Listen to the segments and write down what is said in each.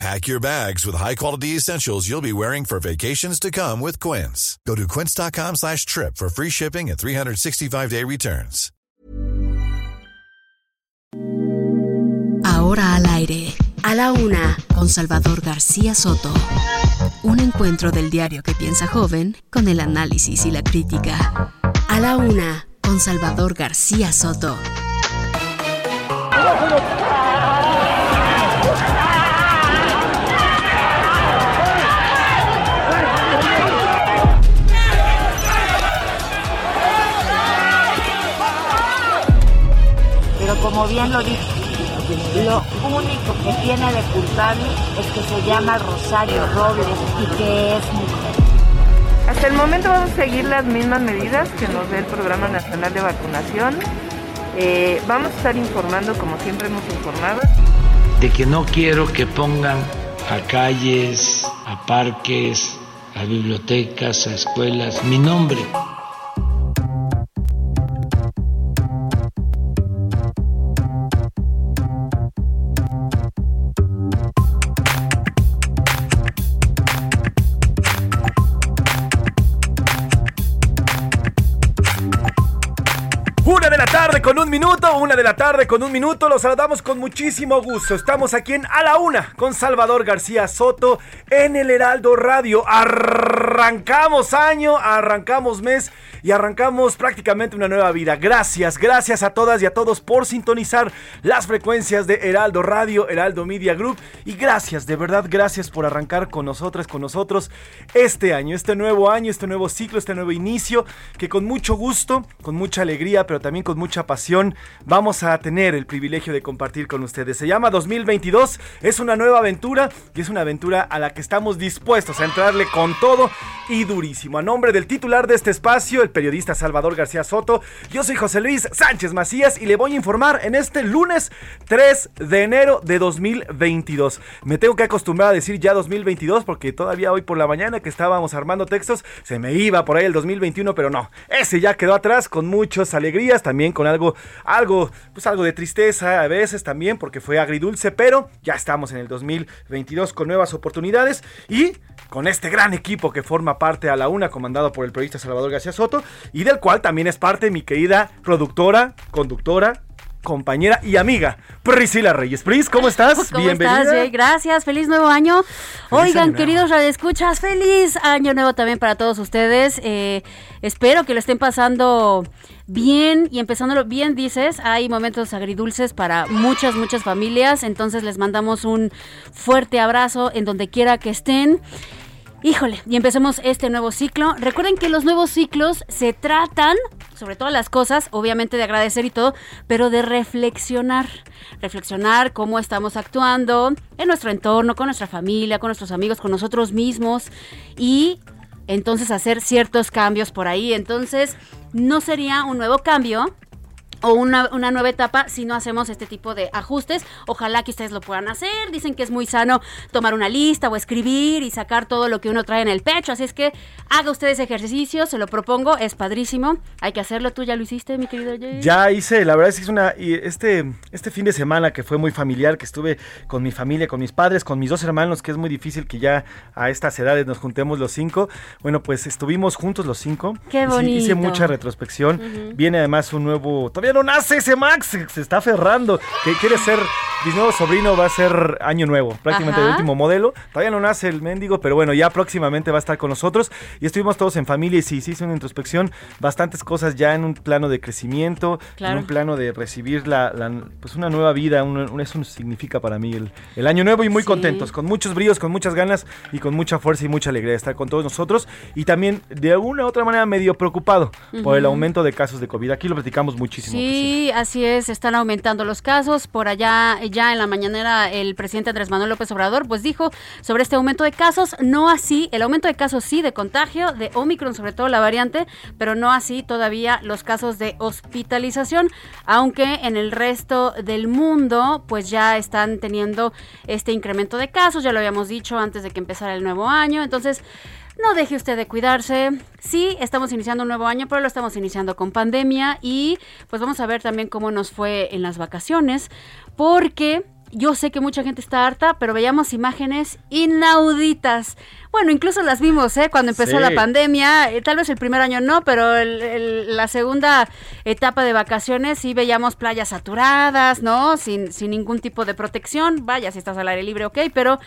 Pack your bags with high-quality essentials you'll be wearing for vacations to come with Quince. Go to quince.com slash trip for free shipping and 365-day returns. Ahora al aire, a la una, con Salvador García Soto. Un encuentro del diario que piensa joven con el análisis y la crítica. A la una, con Salvador García Soto. Como bien lo dije, lo único que tiene de culpable es que se llama Rosario Robles y que es mujer. Hasta el momento vamos a seguir las mismas medidas que nos dé el Programa Nacional de Vacunación. Eh, vamos a estar informando como siempre hemos informado. De que no quiero que pongan a calles, a parques, a bibliotecas, a escuelas mi nombre. Con un minuto, una de la tarde con un minuto, los saludamos con muchísimo gusto. Estamos aquí en A la Una con Salvador García Soto en el Heraldo Radio. Arrancamos año, arrancamos mes y arrancamos prácticamente una nueva vida. Gracias, gracias a todas y a todos por sintonizar las frecuencias de Heraldo Radio, Heraldo Media Group y gracias, de verdad, gracias por arrancar con nosotras, con nosotros este año, este nuevo año, este nuevo ciclo, este nuevo inicio que con mucho gusto, con mucha alegría, pero también con mucha vamos a tener el privilegio de compartir con ustedes. Se llama 2022, es una nueva aventura y es una aventura a la que estamos dispuestos a entrarle con todo y durísimo. A nombre del titular de este espacio, el periodista Salvador García Soto, yo soy José Luis Sánchez Macías y le voy a informar en este lunes 3 de enero de 2022. Me tengo que acostumbrar a decir ya 2022 porque todavía hoy por la mañana que estábamos armando textos se me iba por ahí el 2021, pero no, ese ya quedó atrás con muchas alegrías, también con algo, algo, pues algo de tristeza a veces también porque fue agridulce, pero ya estamos en el 2022 con nuevas oportunidades y con este gran equipo que forma parte a la una, comandado por el periodista Salvador García Soto, y del cual también es parte mi querida productora, conductora, compañera y amiga, Priscila Reyes. Pris, ¿cómo estás? ¿Cómo Estás, Jay? Gracias, feliz nuevo año. Feliz Oigan, año queridos radioescuchas, feliz año nuevo también para todos ustedes. Eh, espero que lo estén pasando bien y empezándolo bien, dices. Hay momentos agridulces para muchas, muchas familias. Entonces les mandamos un fuerte abrazo en donde quiera que estén. Híjole, y empecemos este nuevo ciclo. Recuerden que los nuevos ciclos se tratan, sobre todas las cosas, obviamente de agradecer y todo, pero de reflexionar. Reflexionar cómo estamos actuando en nuestro entorno, con nuestra familia, con nuestros amigos, con nosotros mismos y entonces hacer ciertos cambios por ahí. Entonces, no sería un nuevo cambio, o una, una, nueva etapa si no hacemos este tipo de ajustes. Ojalá que ustedes lo puedan hacer. Dicen que es muy sano tomar una lista o escribir y sacar todo lo que uno trae en el pecho. Así es que haga ustedes ejercicio, se lo propongo, es padrísimo. Hay que hacerlo. ¿Tú ya lo hiciste, mi querido Jay? Ya hice, la verdad es que es una... Y este, este fin de semana que fue muy familiar, que estuve con mi familia, con mis padres, con mis dos hermanos, que es muy difícil que ya a estas edades nos juntemos los cinco. Bueno, pues estuvimos juntos los cinco. Qué bonito. Hice mucha retrospección. Uh -huh. Viene además un nuevo... Todavía no nace ese Max, se está aferrando, que quiere ser, mi nuevo sobrino va a ser año nuevo, prácticamente Ajá. el último modelo, todavía no nace el mendigo, pero bueno, ya próximamente va a estar con nosotros y estuvimos todos en familia y sí, sí hice una introspección, bastantes cosas ya en un plano de crecimiento, claro. en un plano de recibir la, la, pues una nueva vida, un, un, eso significa para mí el, el año nuevo y muy sí. contentos, con muchos bríos, con muchas ganas y con mucha fuerza y mucha alegría de estar con todos nosotros y también de alguna u otra manera medio preocupado uh -huh. por el aumento de casos de COVID, aquí lo platicamos muchísimo. Sí, sí, así es, están aumentando los casos. Por allá, ya en la mañanera, el presidente Andrés Manuel López Obrador, pues dijo sobre este aumento de casos, no así, el aumento de casos sí de contagio, de Omicron, sobre todo la variante, pero no así todavía los casos de hospitalización, aunque en el resto del mundo, pues ya están teniendo este incremento de casos, ya lo habíamos dicho antes de que empezara el nuevo año. Entonces, no deje usted de cuidarse. Sí, estamos iniciando un nuevo año, pero lo estamos iniciando con pandemia y pues vamos a ver también cómo nos fue en las vacaciones, porque yo sé que mucha gente está harta, pero veíamos imágenes inauditas. Bueno, incluso las vimos, ¿eh? Cuando empezó la pandemia, eh, tal vez el primer año no, pero la segunda etapa de vacaciones sí veíamos playas saturadas, ¿no? Sin, sin ningún tipo de protección. Vaya, si estás al aire libre, ok, pero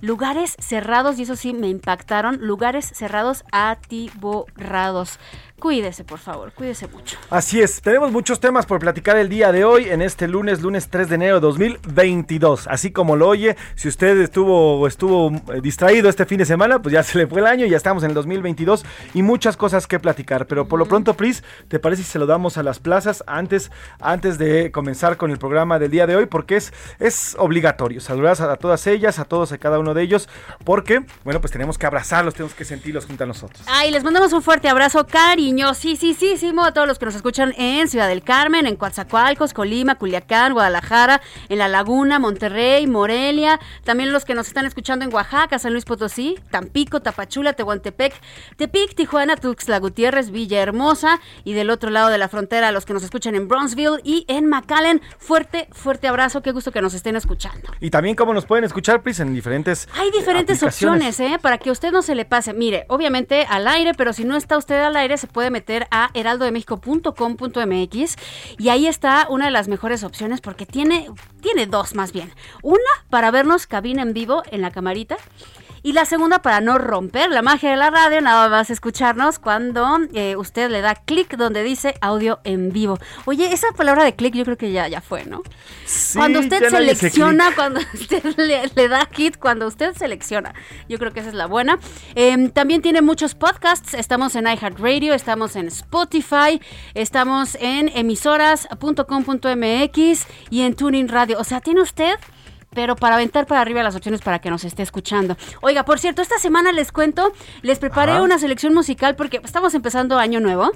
lugares cerrados, y eso sí me impactaron, lugares cerrados atiborrados. Cuídese, por favor, cuídese mucho. Así es, tenemos muchos temas por platicar el día de hoy, en este lunes, lunes 3 de enero de 2022. Así como lo oye, si usted estuvo estuvo eh, distraído este fin de semana, pues ya se le fue el año, ya estamos en el 2022 y muchas cosas que platicar. Pero por lo pronto, Pris, ¿te parece si se lo damos a las plazas antes, antes de comenzar con el programa del día de hoy? Porque es, es obligatorio. Saludar a, todas ellas, a todos, a cada uno de ellos, porque, bueno, pues tenemos que abrazarlos, tenemos que sentirlos junto a nosotros. Ay, les mandamos un fuerte abrazo, Cari sí, sí, sí, sí, a todos los que nos escuchan en Ciudad del Carmen, en Coatzacoalcos, Colima, Culiacán, Guadalajara, en La Laguna, Monterrey, Morelia, también los que nos están escuchando en Oaxaca, San Luis Potosí, Tampico, Tapachula, Tehuantepec, Tepic, Tijuana, Tuxtla Gutiérrez, Villahermosa y del otro lado de la frontera los que nos escuchan en Bronzeville y en McAllen. Fuerte, fuerte abrazo, qué gusto que nos estén escuchando. Y también cómo nos pueden escuchar, Pris, en diferentes Hay diferentes opciones, ¿eh? Para que usted no se le pase. Mire, obviamente al aire, pero si no está usted al aire, se puede meter a heraldodemexico.com.mx y ahí está una de las mejores opciones porque tiene, tiene dos más bien. Una para vernos cabina en vivo en la camarita y la segunda, para no romper la magia de la radio, nada más escucharnos cuando eh, usted le da clic donde dice audio en vivo. Oye, esa palabra de clic yo creo que ya, ya fue, ¿no? cuando usted selecciona, cuando usted le, da hit, cuando usted selecciona. Yo creo que esa es la buena. Em, también tiene muchos podcasts. Estamos en iHeartRadio, estamos en Spotify, estamos en emisoras.com.mx y en Tuning Radio. O sea, tiene usted pero para aventar para arriba las opciones para que nos esté escuchando. Oiga, por cierto, esta semana les cuento, les preparé una selección musical porque estamos empezando año nuevo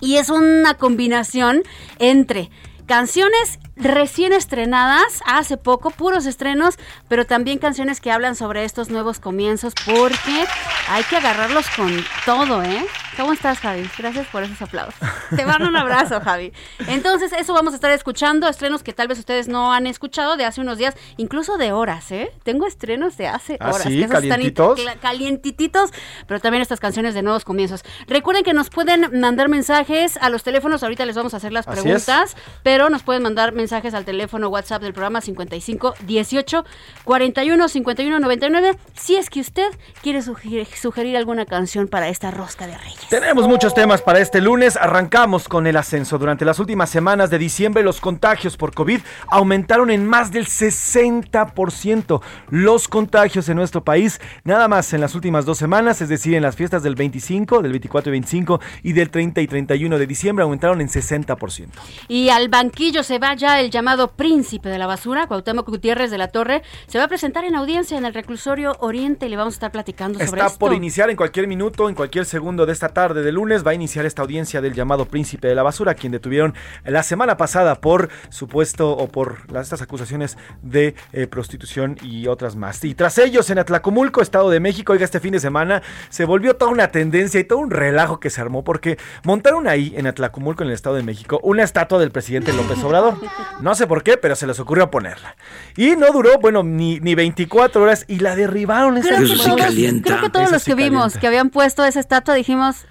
y es una combinación entre canciones recién estrenadas hace poco, puros estrenos, pero también canciones que hablan sobre estos nuevos comienzos porque hay que agarrarlos con todo, ¿eh? ¿Cómo estás, Javi? Gracias por esos aplausos. Te mando un abrazo, Javi. Entonces, eso vamos a estar escuchando, estrenos que tal vez ustedes no han escuchado de hace unos días, incluso de horas, ¿eh? Tengo estrenos de hace ¿Ah, horas. Sí? ¿Calientitos? calientititos, pero también estas canciones de nuevos comienzos. Recuerden que nos pueden mandar mensajes a los teléfonos, ahorita les vamos a hacer las preguntas, pero nos pueden mandar mensajes al teléfono WhatsApp del programa 55 18 41 51 99 si es que usted quiere sugerir, sugerir alguna canción para esta rosca de reyes. Tenemos muchos temas para este lunes. Arrancamos con el ascenso. Durante las últimas semanas de diciembre, los contagios por COVID aumentaron en más del 60%. Los contagios en nuestro país, nada más en las últimas dos semanas, es decir, en las fiestas del 25, del 24 y 25 y del 30 y 31 de diciembre, aumentaron en 60%. Y al banquillo se va ya el llamado príncipe de la basura, Cuauhtémoc Gutiérrez de la Torre. Se va a presentar en audiencia en el reclusorio Oriente y le vamos a estar platicando sobre Está por iniciar en cualquier minuto, en cualquier segundo de esta tarde de lunes va a iniciar esta audiencia del llamado príncipe de la basura, quien detuvieron la semana pasada por supuesto o por estas acusaciones de eh, prostitución y otras más. Y tras ellos en Atlacomulco, Estado de México, oiga, este fin de semana se volvió toda una tendencia y todo un relajo que se armó porque montaron ahí en Atlacomulco, en el Estado de México, una estatua del presidente López Obrador. No sé por qué, pero se les ocurrió ponerla. Y no duró, bueno, ni, ni 24 horas y la derribaron. Esa creo, que creo que todos los que vimos que habían puesto esa estatua dijimos,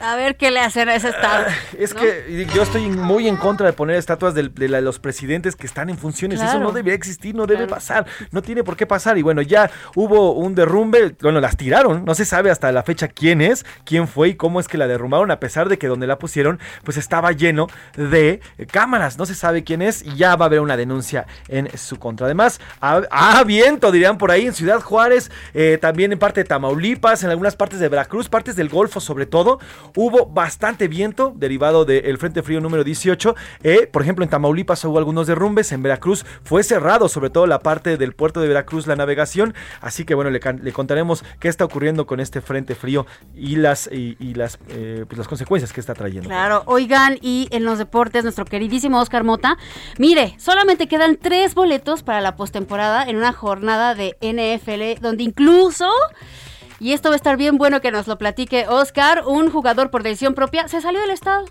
a ver qué le hacen a ese estado. Ah, es que yo estoy muy en contra de poner estatuas de, los presidentes que están en funciones. Eso no debe existir, no debe pasar. No tiene por qué pasar. Y bueno, ya hubo un derrumbe. Bueno, las tiraron. No se sabe hasta la fecha quién es, quién fue y cómo es que la derrumbaron. A pesar de que donde la pusieron, pues estaba lleno de cámaras. No se sabe quién es y ya va a haber una denuncia en su contra. Además, ah, viento, dirían por ahí, en Ciudad Juárez, eh, también en parte de Tamaulipas, en algunas partes de Veracruz, partes del Golfo sobre todo hubo bastante viento derivado del Frente Frío número 18. Eh, por ejemplo, en Tamaulipas hubo algunos derrumbes, en Veracruz fue cerrado, sobre todo la parte del puerto de Veracruz, la navegación. Así que bueno, le, contaremos qué está ocurriendo con este Frente Frío y las, y, las, eh, pues las consecuencias que está trayendo. Claro, oigan, y en los deportes, nuestro queridísimo Oscar Mota, mire, solamente quedan tres boletos para la postemporada en una jornada de NFL donde incluso y esto va a estar bien bueno que nos lo platique Oscar, un jugador por decisión propia, se salió del estado.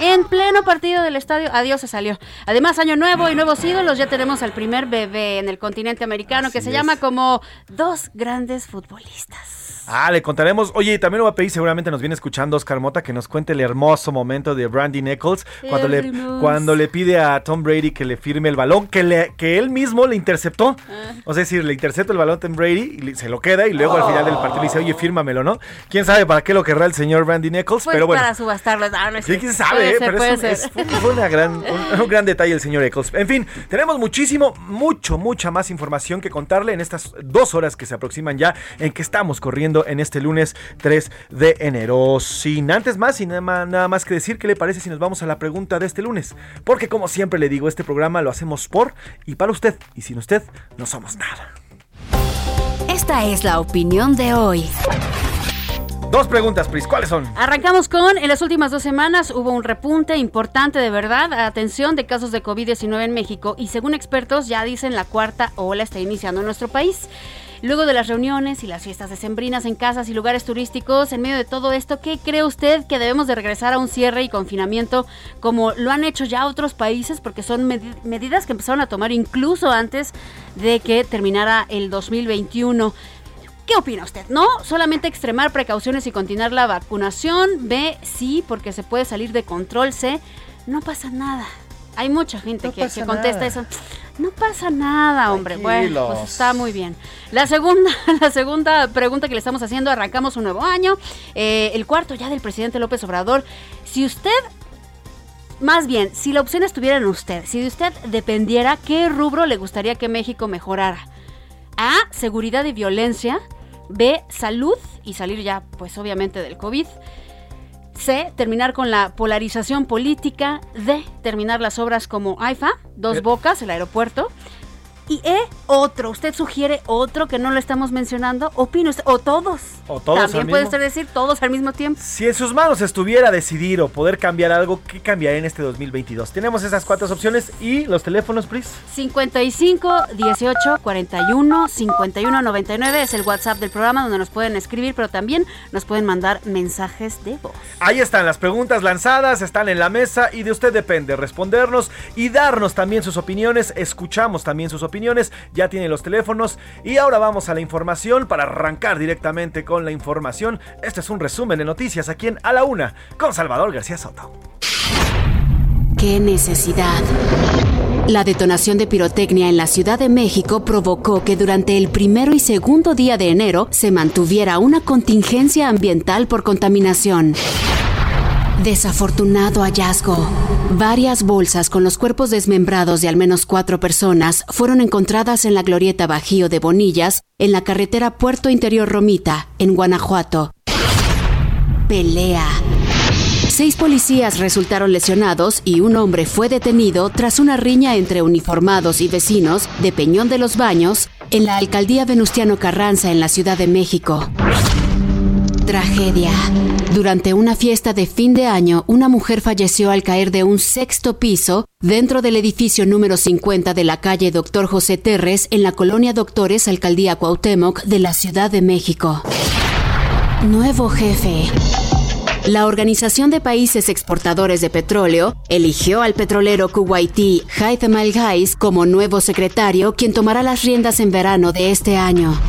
En pleno partido del estadio, adiós se salió. Además, año nuevo y nuevos ídolos, ya tenemos al primer bebé en el continente americano que se llama como dos grandes futbolistas. Ah, le contaremos. Oye, también lo va a pedir, seguramente nos viene escuchando Oscar Mota, que nos cuente el hermoso momento de Brandy Nichols cuando le, cuando le pide a Tom Brady que le firme el balón, que, le, que él mismo le interceptó. Ah. O sea, es decir, le intercepta el balón a Tom Brady y se lo queda y luego al final del partido le dice, oye, fírmamelo, ¿no? ¿Quién sabe para qué lo querrá el señor Brandy Nichols? Pues pero bueno. para subastarlo. Ah, no sí, quién sabe, pero es, fue una gran, un, un, gran detalle el señor Nichols. En fin, tenemos muchísimo, mucho, mucha más información que contarle en estas dos horas que se aproximan ya en que estamos corriendo en este lunes 3 de enero. Sin antes más, sin nada más que decir, ¿qué le parece si nos vamos a la pregunta de este lunes? Porque como siempre le digo, este programa lo hacemos por y para usted, y sin usted no somos nada. Esta es la opinión de hoy. Dos preguntas, Pris, ¿cuáles son? Arrancamos con, en las últimas dos semanas hubo un repunte importante de verdad, atención, de casos de COVID-19 en México y según expertos ya dicen la cuarta ola está iniciando en nuestro país. Luego de las reuniones y las fiestas decembrinas en casas y lugares turísticos, en medio de todo esto, ¿qué cree usted que debemos de regresar a un cierre y confinamiento como lo han hecho ya otros países? Porque son medidas que empezaron a tomar incluso antes de que terminara el 2021. ¿Qué opina usted? ¿No? Solamente extremar precauciones y continuar la vacunación. B, sí, porque se puede salir de control. C, no pasa nada. Hay mucha gente que, contesta eso. No pasa nada, hombre. Bueno, pues está muy bien. La segunda, la segunda pregunta que le estamos haciendo, arrancamos un nuevo año, eh, el cuarto ya del presidente López Obrador. Si usted, más bien, si la opción estuviera en usted, si de usted dependiera, ¿qué rubro le gustaría que México mejorara? A, seguridad y violencia. B, salud y salir ya, pues obviamente del COVID. C, terminar con la polarización política. D, terminar las obras como AIFA, Dos Bocas, el aeropuerto. Y E, otro. Usted sugiere otro que no lo estamos mencionando. Usted. O todos. O todos. También puede usted decir todos al mismo tiempo. Si en sus manos estuviera decidir o poder cambiar algo, ¿qué cambiaría en este 2022? Tenemos esas cuatro opciones y los teléfonos, please. 55 18 41 51 99 es el WhatsApp del programa donde nos pueden escribir, pero también nos pueden mandar mensajes de voz. Ahí están las preguntas lanzadas, están en la mesa y de usted depende respondernos y darnos también sus opiniones. Escuchamos también sus opiniones ya tiene los teléfonos y ahora vamos a la información para arrancar directamente con la información. Este es un resumen de noticias aquí en A la Una con Salvador García Soto. ¿Qué necesidad? La detonación de pirotecnia en la Ciudad de México provocó que durante el primero y segundo día de enero se mantuviera una contingencia ambiental por contaminación. Desafortunado hallazgo. Varias bolsas con los cuerpos desmembrados de al menos cuatro personas fueron encontradas en la glorieta Bajío de Bonillas, en la carretera Puerto Interior Romita, en Guanajuato. Pelea. Seis policías resultaron lesionados y un hombre fue detenido tras una riña entre uniformados y vecinos de Peñón de los Baños en la alcaldía Venustiano Carranza en la Ciudad de México. Tragedia. Durante una fiesta de fin de año, una mujer falleció al caer de un sexto piso dentro del edificio número 50 de la calle Doctor José Terres en la colonia Doctores, alcaldía Cuauhtémoc de la Ciudad de México. Nuevo jefe. La Organización de Países Exportadores de Petróleo eligió al petrolero kuwaití Haitham Al-Ghais como nuevo secretario, quien tomará las riendas en verano de este año.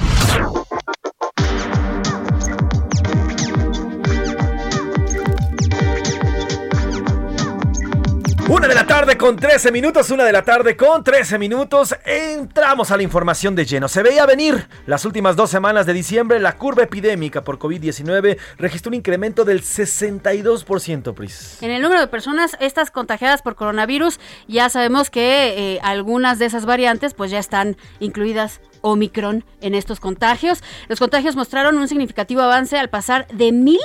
Una de la tarde con 13 minutos, una de la tarde con 13 minutos. Entramos a la información de lleno. Se veía venir las últimas dos semanas de diciembre. La curva epidémica por COVID-19 registró un incremento del 62%, Pris. En el número de personas estas contagiadas por coronavirus, ya sabemos que eh, algunas de esas variantes pues ya están incluidas Omicron en estos contagios. Los contagios mostraron un significativo avance al pasar de mil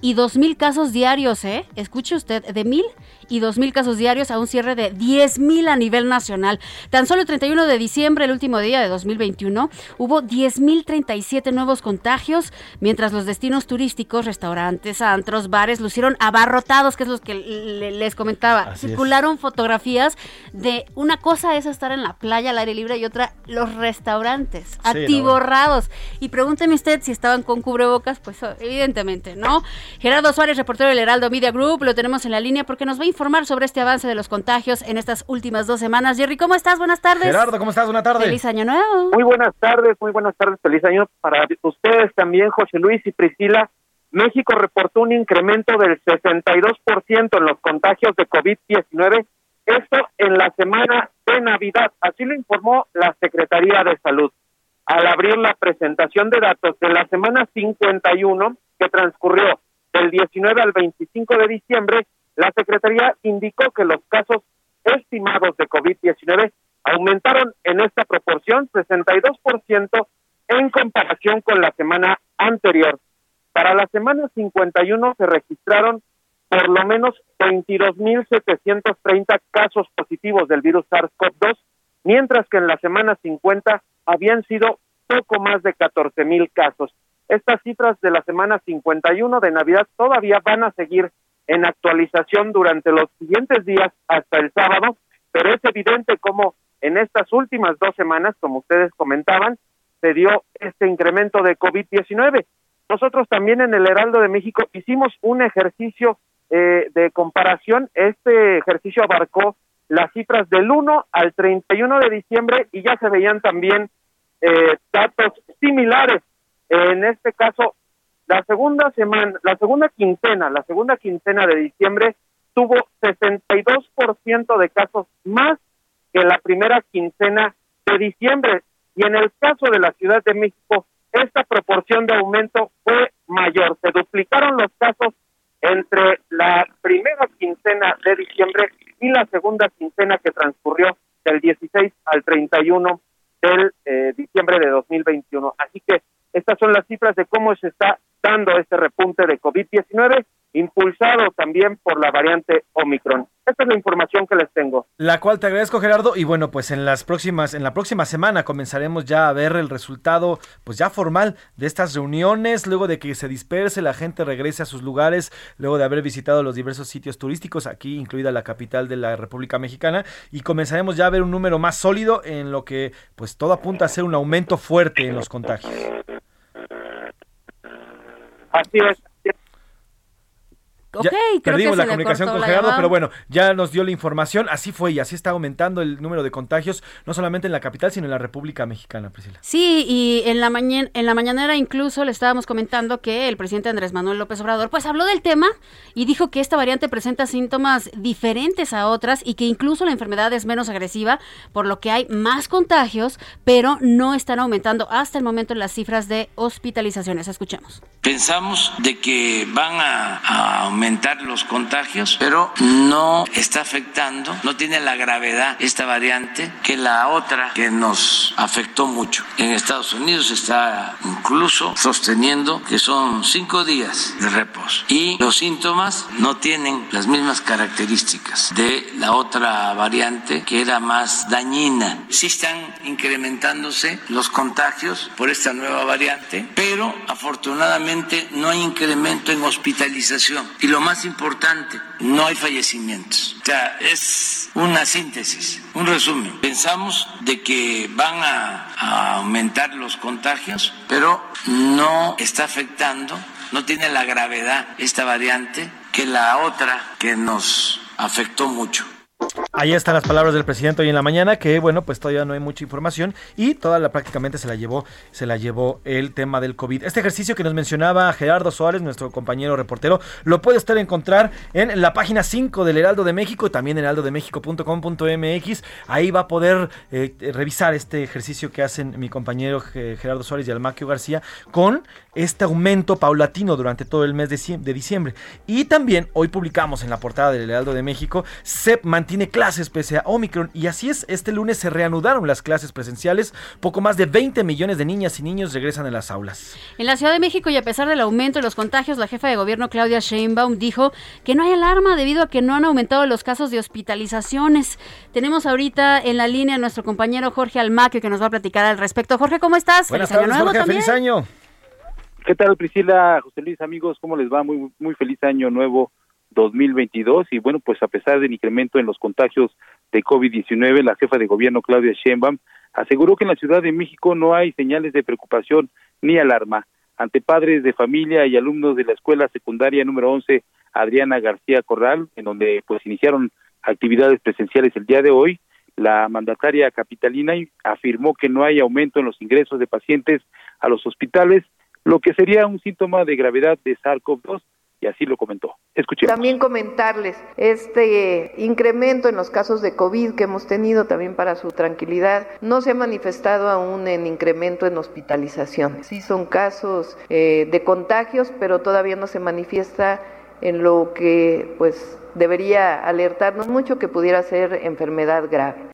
y dos mil casos diarios, ¿eh? Escuche usted, de mil y dos mil casos diarios a un cierre de diez mil a nivel nacional. Tan solo el 31 de diciembre, el último día de 2021, hubo diez mil 37 nuevos contagios, mientras los destinos turísticos, restaurantes, antros, bares lucieron abarrotados, que es lo que les comentaba. Circularon fotografías de una cosa es estar en la playa al aire libre y otra los restaurantes, atiborrados. Y pregúnteme usted si estaban con cubrebocas, pues evidentemente, ¿no? Gerardo Suárez, reportero del Heraldo Media Group, lo tenemos en la línea porque nos va a informar sobre este avance de los contagios en estas últimas dos semanas. Jerry, ¿cómo estás? Buenas tardes. Gerardo, ¿cómo estás? Buenas tardes. Feliz año nuevo. Muy buenas tardes, muy buenas tardes. Feliz año para ustedes también, José Luis y Priscila. México reportó un incremento del 62% en los contagios de COVID-19, esto en la semana de Navidad, así lo informó la Secretaría de Salud. Al abrir la presentación de datos de la semana 51 que transcurrió del 19 al 25 de diciembre, la Secretaría indicó que los casos estimados de COVID-19 aumentaron en esta proporción 62% en comparación con la semana anterior. Para la semana 51 se registraron por lo menos 22.730 casos positivos del virus SARS-CoV-2, mientras que en la semana 50 habían sido poco más de 14.000 casos. Estas cifras de la semana 51 de Navidad todavía van a seguir en actualización durante los siguientes días hasta el sábado, pero es evidente cómo en estas últimas dos semanas, como ustedes comentaban, se dio este incremento de COVID-19. Nosotros también en el Heraldo de México hicimos un ejercicio eh, de comparación. Este ejercicio abarcó las cifras del 1 al 31 de diciembre y ya se veían también eh, datos similares. En este caso, la segunda semana, la segunda quincena, la segunda quincena de diciembre tuvo 62% de casos más que la primera quincena de diciembre. Y en el caso de la Ciudad de México, esta proporción de aumento fue mayor. Se duplicaron los casos entre la primera quincena de diciembre y la segunda quincena que transcurrió del 16 al 31 del eh, diciembre de 2021. Así que estas son las cifras de cómo se está dando este repunte de COVID-19 impulsado también por la variante Omicron. Esta es la información que les tengo. La cual te agradezco, Gerardo. Y bueno, pues en las próximas, en la próxima semana comenzaremos ya a ver el resultado, pues ya formal de estas reuniones, luego de que se disperse, la gente regrese a sus lugares, luego de haber visitado los diversos sitios turísticos, aquí incluida la capital de la República Mexicana, y comenzaremos ya a ver un número más sólido en lo que, pues todo apunta a ser un aumento fuerte en los contagios. Así es, Ok, perdimos la comunicación con Gerardo, pero bueno, ya nos dio la información. Así fue y así está aumentando el número de contagios, no solamente en la capital, sino en la República Mexicana, Priscila. Sí, y en la, mañana, en la mañanera incluso le estábamos comentando que el presidente Andrés Manuel López Obrador, pues habló del tema y dijo que esta variante presenta síntomas diferentes a otras y que incluso la enfermedad es menos agresiva, por lo que hay más contagios, pero no están aumentando hasta el momento las cifras de hospitalizaciones. Escuchemos. Pensamos de que van a aumentar los contagios, pero no está afectando, no tiene la gravedad esta variante que la otra que nos afectó mucho. En Estados Unidos está incluso sosteniendo que son cinco días de reposo y los síntomas no tienen las mismas características de la otra variante que era más dañina. Sí están incrementándose los contagios por esta nueva variante, pero afortunadamente no hay incremento en hospitalización. Y lo más importante, no hay fallecimientos. O sea, es una síntesis, un resumen. Pensamos de que van a, a aumentar los contagios, pero no está afectando, no tiene la gravedad esta variante que la otra que nos afectó mucho. Ahí están las palabras del presidente hoy en la mañana, que bueno, pues todavía no hay mucha información y toda la prácticamente se la llevó, se la llevó el tema del COVID. Este ejercicio que nos mencionaba Gerardo Suárez, nuestro compañero reportero, lo puede usted encontrar en la página 5 del Heraldo de México, también heraldodemexico.com.mx. Ahí va a poder eh, revisar este ejercicio que hacen mi compañero Gerardo Suárez y Almaquio García con este aumento paulatino durante todo el mes de, diciembre. Y también hoy publicamos en la portada del Heraldo de México, se mantiene claro clases pese a Omicron. Y así es, este lunes se reanudaron las clases presenciales. Poco más de 20 millones de niñas y niños regresan a las aulas. En la Ciudad de México y a pesar del aumento de los contagios, la jefa de gobierno Claudia Sheinbaum dijo que no hay alarma debido a que no han aumentado los casos de hospitalizaciones. Tenemos ahorita en la línea a nuestro compañero Jorge Almaquio que nos va a platicar al respecto. Jorge, ¿cómo estás? Buenas feliz tardes, año nuevo Feliz año. ¿Qué tal, Priscila, José Luis, amigos? ¿Cómo les va? Muy, muy feliz año nuevo 2022. Y bueno, pues a pesar del incremento en los contagios de COVID-19, la jefa de gobierno, Claudia Sheinbaum, aseguró que en la Ciudad de México no hay señales de preocupación ni alarma. Ante padres de familia y alumnos de la escuela secundaria número 11, Adriana García Corral, en donde pues iniciaron actividades presenciales el día de hoy, la mandataria capitalina afirmó que no hay aumento en los ingresos de pacientes a los hospitales, lo que sería un síntoma de gravedad de SARS-CoV-2 y así lo comentó. Escuchemos. También comentarles este incremento en los casos de COVID que hemos tenido también para su tranquilidad no se ha manifestado aún en incremento en hospitalización. Sí son casos eh, de contagios, pero todavía no se manifiesta en lo que pues debería alertarnos mucho que pudiera ser enfermedad grave.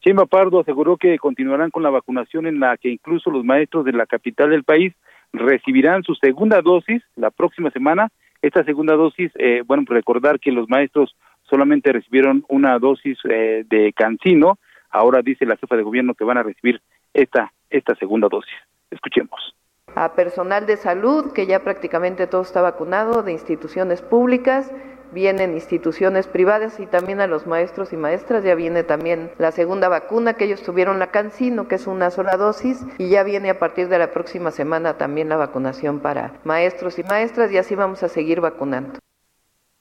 Chima Pardo aseguró que continuarán con la vacunación en la que incluso los maestros de la capital del país recibirán su segunda dosis la próxima semana. Esta segunda dosis, eh, bueno, recordar que los maestros solamente recibieron una dosis eh, de cancino. Ahora dice la jefa de gobierno que van a recibir esta, esta segunda dosis. Escuchemos a personal de salud, que ya prácticamente todo está vacunado, de instituciones públicas, vienen instituciones privadas y también a los maestros y maestras ya viene también la segunda vacuna que ellos tuvieron la Cancino, que es una sola dosis, y ya viene a partir de la próxima semana también la vacunación para maestros y maestras y así vamos a seguir vacunando.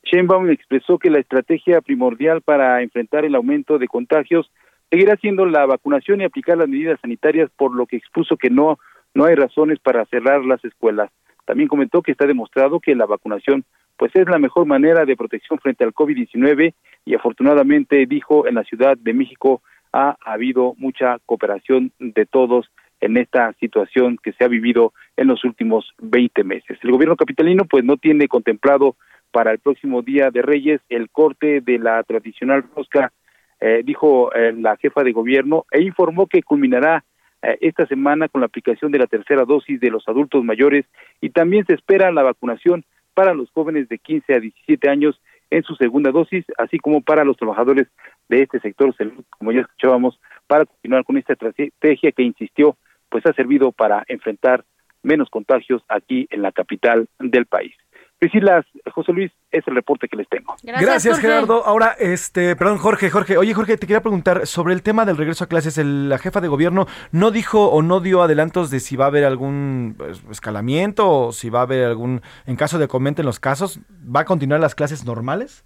Sheinbaum expresó que la estrategia primordial para enfrentar el aumento de contagios seguirá siendo la vacunación y aplicar las medidas sanitarias, por lo que expuso que no no hay razones para cerrar las escuelas. También comentó que está demostrado que la vacunación pues es la mejor manera de protección frente al COVID-19 y afortunadamente dijo en la Ciudad de México ha habido mucha cooperación de todos en esta situación que se ha vivido en los últimos 20 meses. El gobierno capitalino pues no tiene contemplado para el próximo día de Reyes el corte de la tradicional rosca, eh, dijo eh, la jefa de gobierno, e informó que culminará eh, esta semana con la aplicación de la tercera dosis de los adultos mayores y también se espera la vacunación para los jóvenes de 15 a 17 años en su segunda dosis, así como para los trabajadores de este sector como ya escuchábamos, para continuar con esta estrategia que insistió, pues ha servido para enfrentar menos contagios aquí en la capital del país. Priscila, José Luis, es el reporte que les tengo. Gracias, Gerardo. Ahora, este, perdón, Jorge, Jorge. Oye, Jorge, te quería preguntar sobre el tema del regreso a clases. la jefa de gobierno no dijo o no dio adelantos de si va a haber algún pues, escalamiento o si va a haber algún, en caso de comenten los casos, ¿va a continuar las clases normales?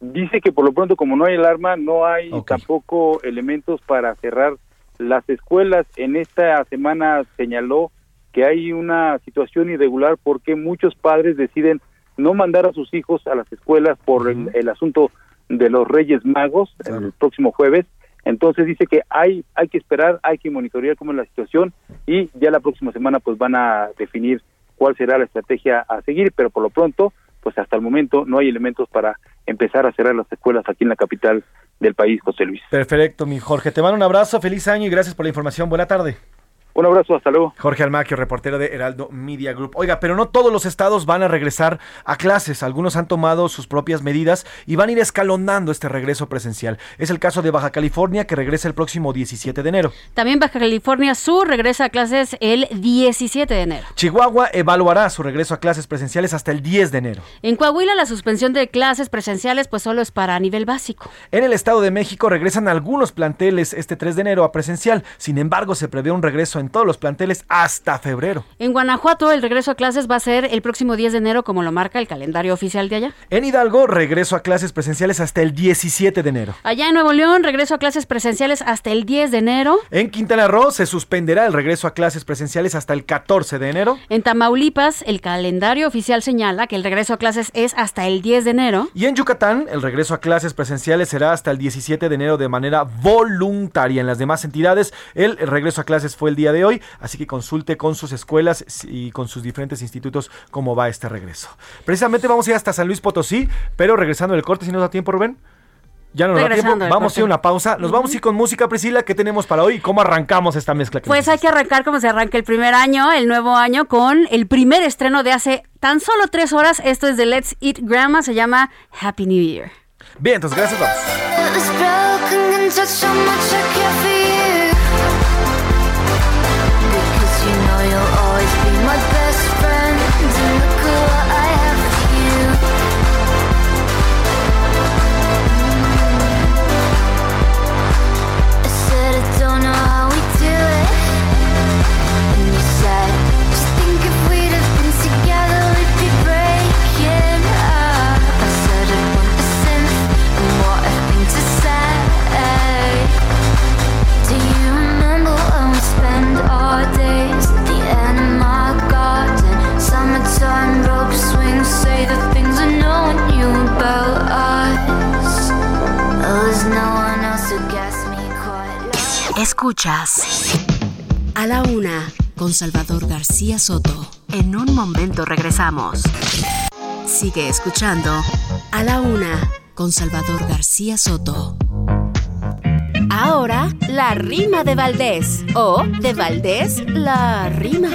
Dice que por lo pronto, como no hay alarma, no hay tampoco elementos para cerrar las escuelas. En esta semana señaló que hay una situación irregular porque muchos padres deciden no mandar a sus hijos a las escuelas por el, asunto de los Reyes Magos el próximo jueves. Entonces dice que hay hay que esperar, hay que monitorear cómo es la situación y ya la próxima semana pues van a definir cuál será la estrategia a seguir, pero por lo pronto pues hasta el momento no hay elementos para empezar a cerrar las escuelas aquí en la capital del país, José Luis. Perfecto, mi Jorge. Te mando un abrazo, feliz año y gracias por la información. Buena tarde. Un abrazo, hasta luego. Jorge Almaquio, reportero de Heraldo Media Group. Oiga, pero no todos los estados van a regresar a clases. Algunos han tomado sus propias medidas y van a ir escalonando este regreso presencial. Es el caso de Baja California, que regresa el próximo 17 de enero. También Baja California Sur regresa a clases el 17 de enero. Chihuahua evaluará su regreso a clases presenciales hasta el 10 de enero. En Coahuila, la suspensión de clases presenciales pues solo es para nivel básico. En el Estado de México regresan algunos planteles este 3 de enero a presencial. Sin embargo, se prevé un regreso en todos los planteles hasta febrero. En Guanajuato el regreso a clases va a ser el próximo 10 de enero como lo marca el calendario oficial de allá. En Hidalgo regreso a clases presenciales hasta el 17 de enero. Allá en Nuevo León regreso a clases presenciales hasta el 10 de enero. En Quintana Roo se suspenderá el regreso a clases presenciales hasta el 14 de enero. En Tamaulipas el calendario oficial señala que el regreso a clases es hasta el 10 de enero. Y en Yucatán el regreso a clases presenciales será hasta el 17 de enero de manera voluntaria. En las demás entidades el regreso a clases fue el día de hoy así que consulte con sus escuelas y con sus diferentes institutos cómo va este regreso. Precisamente vamos a ir hasta San Luis Potosí, pero regresando del corte, si nos da tiempo, Rubén. Ya no nos da tiempo. Vamos a ir a una pausa. Nos vamos a ir con música, Priscila. ¿Qué tenemos para hoy? ¿Cómo arrancamos esta mezcla? Pues hay que arrancar como se arranca el primer año, el nuevo año, con el primer estreno de hace tan solo tres horas. Esto es de Let's Eat Grandma. Se llama Happy New Year. Bien, entonces gracias, vamos. Escuchas a la una con Salvador García Soto. En un momento regresamos. Sigue escuchando a la una con Salvador García Soto. Ahora, la rima de Valdés. O de Valdés, la rima.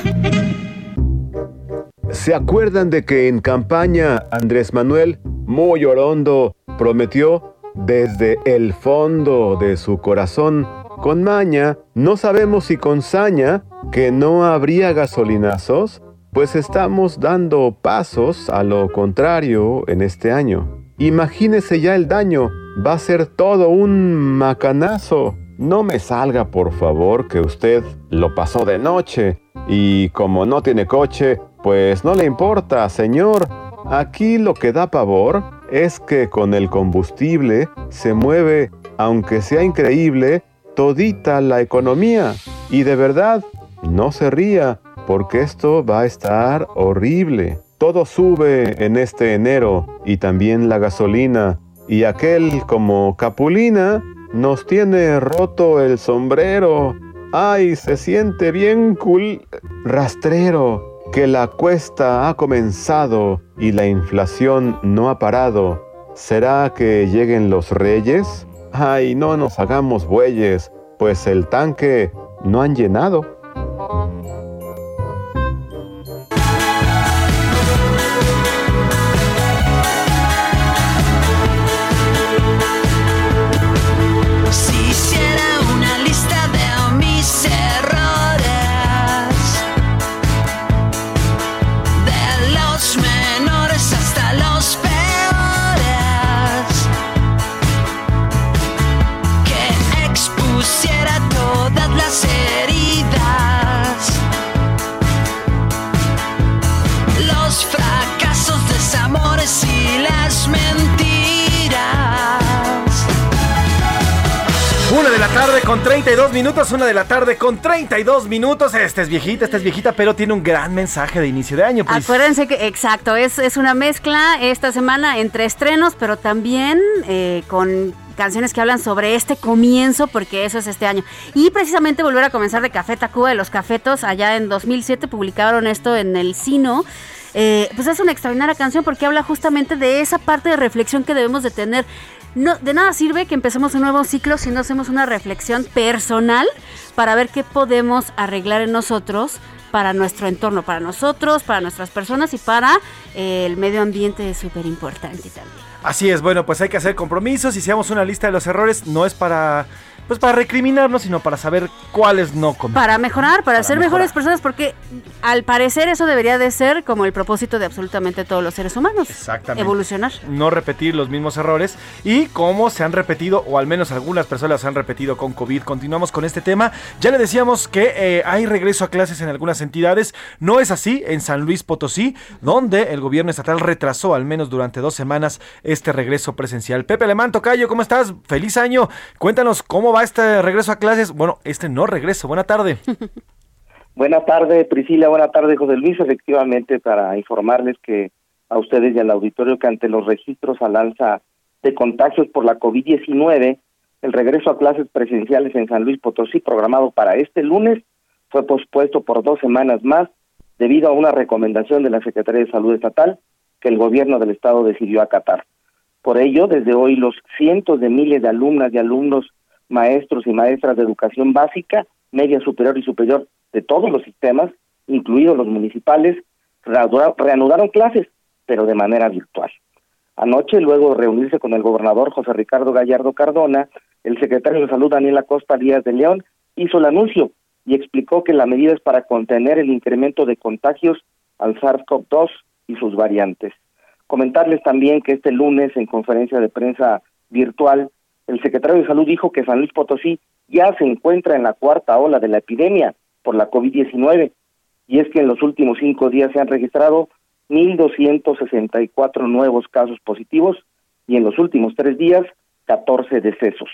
¿Se acuerdan de que en campaña Andrés Manuel, muy orondo, prometió desde el fondo de su corazón con maña, no sabemos si con saña, que no habría gasolinazos, pues estamos dando pasos a lo contrario en este año. Imagínese ya el daño, va a ser todo un macanazo. No me salga por favor que usted lo pasó de noche y como no tiene coche, pues no le importa, señor. Aquí lo que da pavor es que con el combustible se mueve, aunque sea increíble, todita la economía. Y de verdad, no se ría, porque esto va a estar horrible. Todo sube en este enero y también la gasolina. Y aquel como Capulina nos tiene roto el sombrero. ¡Ay, se siente bien cool! Rastrero, que la cuesta ha comenzado y la inflación no ha parado. ¿Será que lleguen los reyes? Ay, no nos hagamos bueyes, pues el tanque no han llenado. Con 32 minutos, una de la tarde con 32 minutos. Esta es viejita, esta es viejita, pero tiene un gran mensaje de inicio de año. Pues. Acuérdense que, exacto, es, es una mezcla esta semana entre estrenos, pero también eh, con canciones que hablan sobre este comienzo, porque eso es este año. Y precisamente volver a comenzar de Café Tacuba de los Cafetos, allá en 2007 publicaron esto en el Sino. Eh, pues es una extraordinaria canción porque habla justamente de esa parte de reflexión que debemos de tener no, de nada sirve que empecemos un nuevo ciclo si no hacemos una reflexión personal para ver qué podemos arreglar en nosotros para nuestro entorno, para nosotros, para nuestras personas y para eh, el medio ambiente es súper importante también. Así es, bueno, pues hay que hacer compromisos y si una lista de los errores, no es para pues para recriminarnos, sino para saber cuáles no comer. Para mejorar, para, ser mejores personas, porque al parecer eso debería de ser como el propósito de absolutamente todos los seres humanos. Exactamente. Evolucionar. No repetir los mismos errores y cómo se han repetido, o al menos algunas personas se han repetido con COVID. Continuamos con este tema. Ya le decíamos que eh, hay regreso a clases en algunas entidades. No es así en San Luis Potosí, donde el gobierno estatal retrasó al menos durante dos semanas este regreso presencial. Pepe Alemán, Tocayo, ¿cómo estás? Feliz año. Cuéntanos cómo va este regreso a clases? Bueno, este no regreso. Buena tarde. Buena tarde, Priscila. Buena tarde, José Luis. Efectivamente, para informarles que a ustedes y al auditorio que ante los registros al alza de contagios por la COVID-19, el regreso a clases presenciales en San Luis Potosí, programado para este lunes, fue pospuesto por dos semanas más debido a una recomendación de la Secretaría de Salud Estatal que el gobierno del estado decidió acatar. Por ello, desde hoy los cientos de miles de alumnas y alumnos, maestros y maestras de educación básica, media superior y superior de todos los sistemas, incluidos los municipales, reanudaron clases, pero de manera virtual. Anoche, luego de reunirse con el gobernador José Ricardo Gallardo Cardona, el secretario de Salud Daniel Acosta Díaz de León hizo el anuncio y explicó que la medida es para contener el incremento de contagios al SARS-CoV-2 y sus variantes. Comentarles también que este lunes, en conferencia de prensa virtual, el secretario de Salud dijo que San Luis Potosí ya se encuentra en la cuarta ola de la epidemia por la COVID-19, y es que en los últimos cinco días se han registrado 1.264 nuevos casos positivos y en los últimos tres días 14 decesos.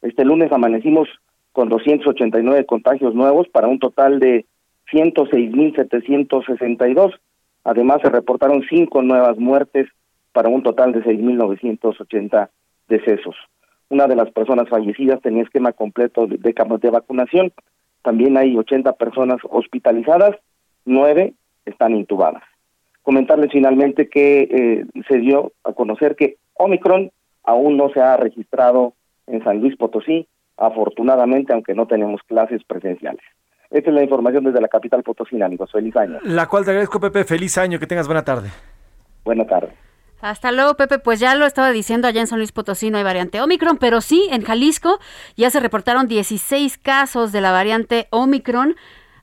Este lunes amanecimos con 289 contagios nuevos para un total de 106.762. Además, se reportaron cinco nuevas muertes para un total de 6.980 decesos. Una de las personas fallecidas tenía esquema completo de, de, de vacunación. También hay 80 personas hospitalizadas, nueve están intubadas comentarles finalmente que eh, se dio a conocer que Omicron aún no se ha registrado en San Luis Potosí, afortunadamente, aunque no tenemos clases presenciales. Esta es la información desde la capital potosina, amigos. Feliz año. La cual te agradezco, Pepe. Feliz año. Que tengas buena tarde. Buena tarde. Hasta luego, Pepe. Pues ya lo estaba diciendo, allá en San Luis Potosí no hay variante Omicron, pero sí, en Jalisco ya se reportaron 16 casos de la variante Omicron.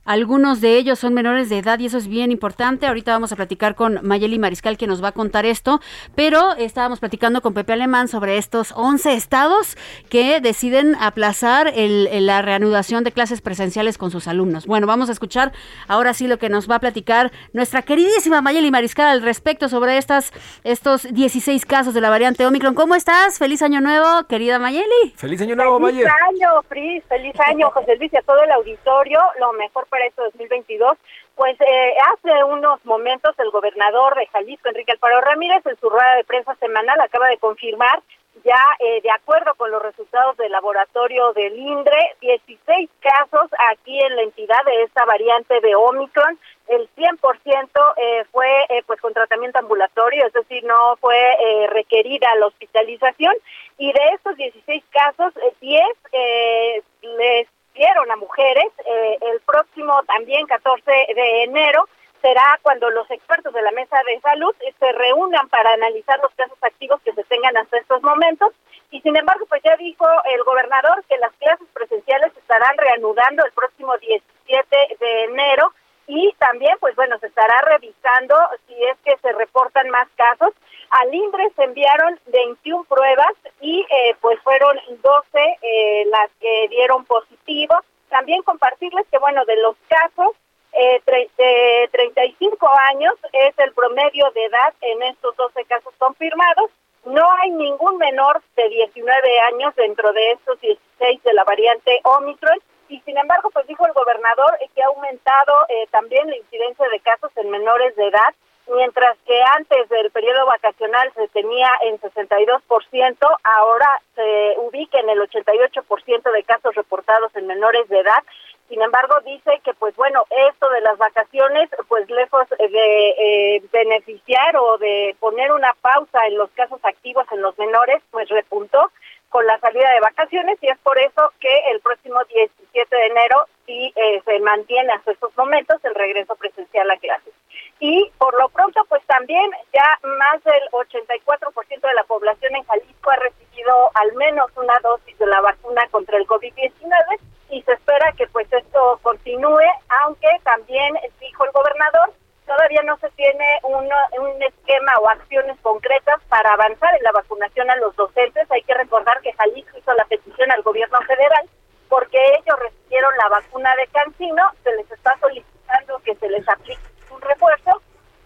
Algunos de ellos son menores de edad y eso es bien importante. Ahorita vamos a platicar con Mayeli Mariscal que nos va a contar esto, pero estábamos platicando con Pepe Alemán sobre estos 11 estados que deciden aplazar el, la reanudación de clases presenciales con sus alumnos. Bueno, vamos a escuchar ahora sí lo que nos va a platicar nuestra queridísima Mayeli Mariscal al respecto sobre estas, estos 16 casos de la variante Omicron. ¿Cómo estás? Feliz año nuevo, querida Mayeli. Feliz año nuevo, Mayeli. Feliz año, Fris. Feliz año, José Luis, y a todo el auditorio. Lo mejor para este 2022, pues eh, hace unos momentos el gobernador de Jalisco, Enrique Alfaro Ramírez, en su rueda de prensa semanal acaba de confirmar ya eh, de acuerdo con los resultados del laboratorio del INDRE, 16 casos aquí en la entidad de esta variante de Omicron. El 100% eh, fue eh, pues con tratamiento ambulatorio, es decir, no fue eh, requerida la hospitalización. Y de estos 16 casos, 10 eh, les a mujeres. Eh, el próximo también 14 de enero será cuando los expertos de la mesa de salud se reúnan para analizar los casos activos que se tengan hasta estos momentos. Y sin embargo, pues ya dijo el gobernador que las clases presenciales estarán reanudando el próximo 17 de enero y también, pues bueno, se estará revisando si es que se reportan más casos. Al INDRE se enviaron 21 pruebas y eh, pues fueron 12 eh, las que dieron positivo. También compartirles que, bueno, de los casos, eh, de 35 años es el promedio de edad en estos 12 casos confirmados. No hay ningún menor de 19 años dentro de estos 16 de la variante Omicron y sin embargo, pues dijo el gobernador que ha aumentado eh, también la incidencia de casos en menores de edad, mientras que antes del periodo vacacional se tenía en 62%, ahora se ubica en el 88% de casos reportados en menores de edad. Sin embargo, dice que, pues bueno, esto de las vacaciones, pues lejos de eh, beneficiar o de poner una pausa en los casos activos en los menores, pues repuntó con la salida de vacaciones y es por eso que el próximo 17 de enero sí eh, se mantiene hasta estos momentos el regreso presencial a clases. Y por lo pronto, pues también ya más del 84% de la población en Jalisco ha recibido al menos una dosis de la vacuna contra el COVID-19 y se espera que pues esto continúe, aunque también dijo el gobernador todavía no se tiene un, un esquema o acciones concretas para avanzar en la vacunación a los docentes. Hay que recordar que Jalisco hizo la petición al gobierno federal porque ellos recibieron la vacuna de Cancino, se les está solicitando que se les aplique un refuerzo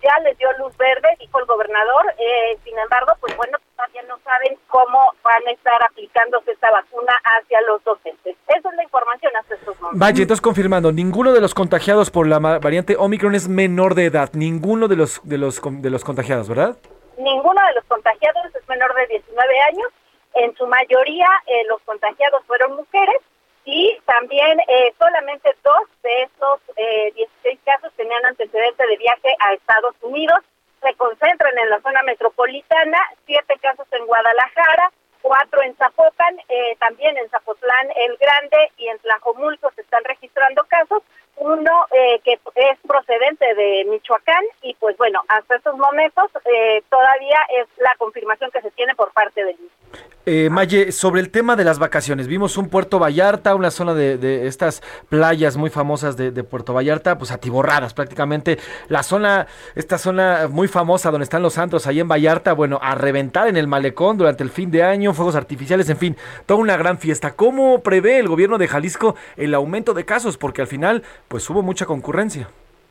ya les dio luz verde, dijo el gobernador. Eh, sin embargo, pues bueno, todavía no saben cómo van a estar aplicándose esta vacuna hacia los docentes. Esa es la información hasta estos momentos. Vaya, entonces confirmando, ninguno de los contagiados por la variante Omicron es menor de edad, ninguno de los de los de los contagiados, ¿verdad? Ninguno de los contagiados es menor de 19 años. En su mayoría, eh, los contagiados fueron mujeres y también eh, solamente dos de estos eh, 16 casos tenían antecedente de viaje a Estados Unidos. se concentran en la zona metropolitana, siete casos en Guadalajara, cuatro en Zapopan, eh, también en Zapotlán el Grande y en Tlajomulco se están registrando casos, uno eh, que es procedente de Michoacán y pues bueno, hasta estos momentos eh, todavía es la confirmación que se tiene por parte del eh, Maye, sobre el tema de las vacaciones, vimos un Puerto Vallarta, una zona de, estas playas muy famosas de, Puerto Vallarta, pues atiborradas prácticamente. La zona, esta zona muy famosa donde están los santos, ahí en Vallarta, bueno, a reventar en el malecón durante el fin de año, fuegos artificiales, en fin, toda una gran fiesta. ¿Cómo prevé el gobierno de Jalisco el aumento de casos? Porque al final, pues hubo mucha concurrencia.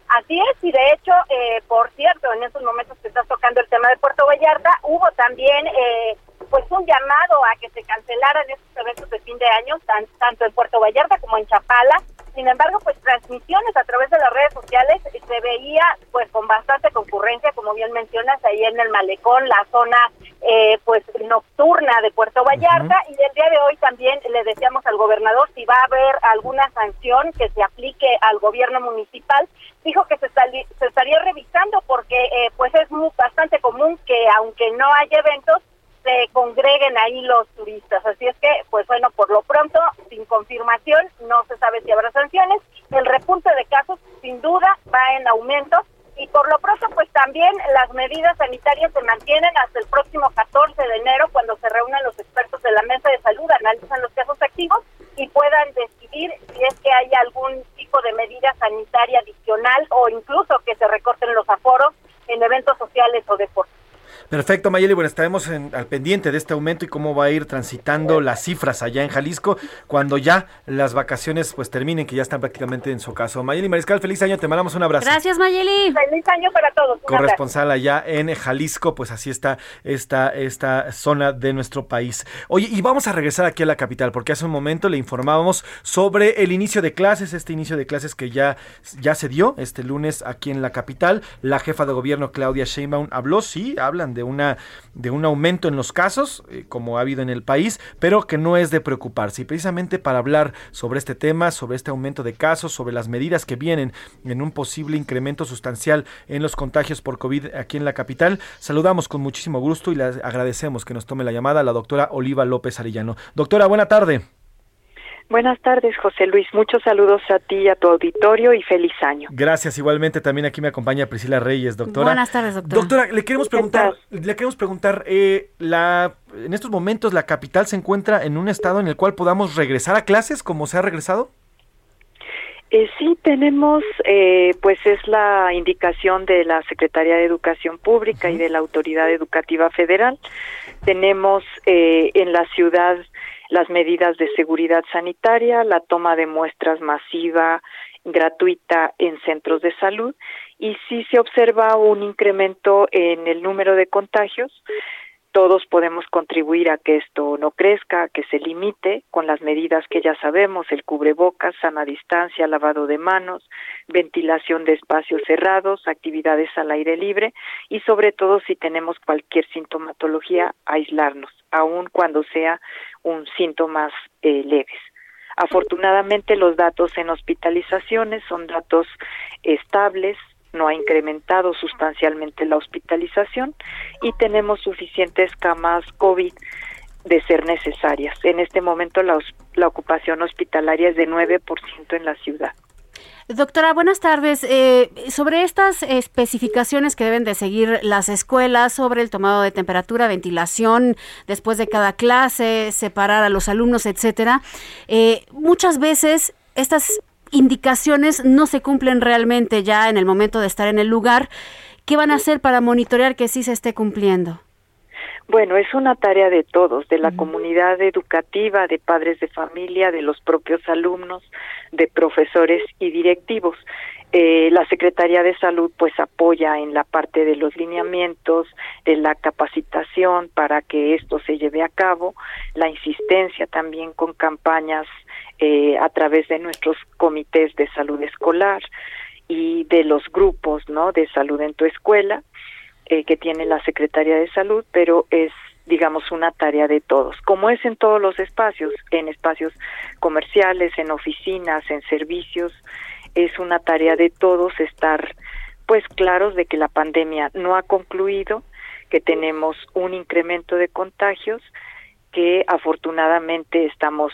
Así es, y de hecho, eh, por cierto, en estos momentos que estás tocando el tema de Puerto Vallarta, hubo también... Eh, pues un llamado a que se cancelaran estos eventos de fin de año, tanto en Puerto Vallarta como en Chapala. Sin embargo, pues transmisiones a través de las redes sociales se veía pues con bastante concurrencia, como bien mencionas, ahí en el malecón, la zona eh, pues nocturna de Puerto Vallarta y el día de hoy también le decíamos al gobernador si va a haber alguna sanción que se aplique al gobierno municipal. Dijo que se, se estaría revisando porque eh, pues es muy, bastante común que aunque no haya eventos, se congreguen ahí los turistas. Así es que, pues bueno, por lo pronto, sin confirmación, no se sabe si habrá sanciones. El repunte de casos, sin duda, va en aumento. Y por lo pronto, pues también las medidas sanitarias se mantienen hasta el próximo 14 de enero, cuando se reúnan los expertos de la mesa de salud, analizan los casos activos y puedan decidir si es que hay algún tipo de medida sanitaria adicional o incluso que se recorten los aforos en eventos sociales o deportivos. Perfecto, Mayeli. Bueno, estaremos al pendiente de este aumento y cómo va a ir transitando las cifras allá en Jalisco cuando ya las vacaciones pues terminen, que ya están prácticamente en su caso. Mayeli Mariscal, feliz año, te mandamos un abrazo. Gracias, Mayeli. Feliz año para todos. Corresponsal allá en Jalisco, pues así está esta, esta zona de nuestro país. Oye, y vamos a regresar aquí a la capital, porque hace un momento le informábamos sobre el inicio de clases, este inicio de clases que ya, ya se dio este lunes aquí en la capital. La jefa de gobierno, Claudia Sheinbaum, habló, sí, hablan de de, una, de un aumento en los casos, eh, como ha habido en el país, pero que no es de preocuparse. Y precisamente para hablar sobre este tema, sobre este aumento de casos, sobre las medidas que vienen en un posible incremento sustancial en los contagios por COVID aquí en la capital, saludamos con muchísimo gusto y le agradecemos que nos tome la llamada la doctora Oliva López Arellano. Doctora, buena tarde. Buenas tardes, José Luis. Muchos saludos a ti y a tu auditorio y feliz año. Gracias. Igualmente también aquí me acompaña Priscila Reyes, doctora. Buenas tardes, doctora. Doctora, le queremos preguntar, le queremos preguntar, eh, la, en estos momentos la capital se encuentra en un estado en el cual podamos regresar a clases como se ha regresado. Eh, sí, tenemos, eh, pues es la indicación de la Secretaría de Educación Pública y de la Autoridad Educativa Federal. Tenemos eh, en la ciudad las medidas de seguridad sanitaria, la toma de muestras masiva, gratuita en centros de salud. Y si se observa un incremento en el número de contagios, todos podemos contribuir a que esto no crezca, que se limite con las medidas que ya sabemos, el cubrebocas, sana distancia, lavado de manos, ventilación de espacios cerrados, actividades al aire libre y sobre todo si tenemos cualquier sintomatología, aislarnos, aun cuando sea un síntomas eh, leves. Afortunadamente los datos en hospitalizaciones son datos estables, no ha incrementado sustancialmente la hospitalización y tenemos suficientes camas COVID de ser necesarias. En este momento la, la ocupación hospitalaria es de 9% en la ciudad. Doctora, buenas tardes. Eh, sobre estas especificaciones que deben de seguir las escuelas sobre el tomado de temperatura, ventilación después de cada clase, separar a los alumnos, etcétera, eh, muchas veces estas indicaciones no se cumplen realmente ya en el momento de estar en el lugar. ¿Qué van a hacer para monitorear que sí se esté cumpliendo? Bueno, es una tarea de todos, de la comunidad educativa, de padres de familia, de los propios alumnos, de profesores y directivos. Eh, la Secretaría de Salud pues apoya en la parte de los lineamientos, de la capacitación para que esto se lleve a cabo, la insistencia también con campañas eh, a través de nuestros comités de salud escolar y de los grupos no de salud en tu escuela eh, que tiene la Secretaría de Salud, pero es digamos una tarea de todos, como es en todos los espacios, en espacios comerciales, en oficinas, en servicios, es una tarea de todos estar pues claros de que la pandemia no ha concluido, que tenemos un incremento de contagios, que afortunadamente estamos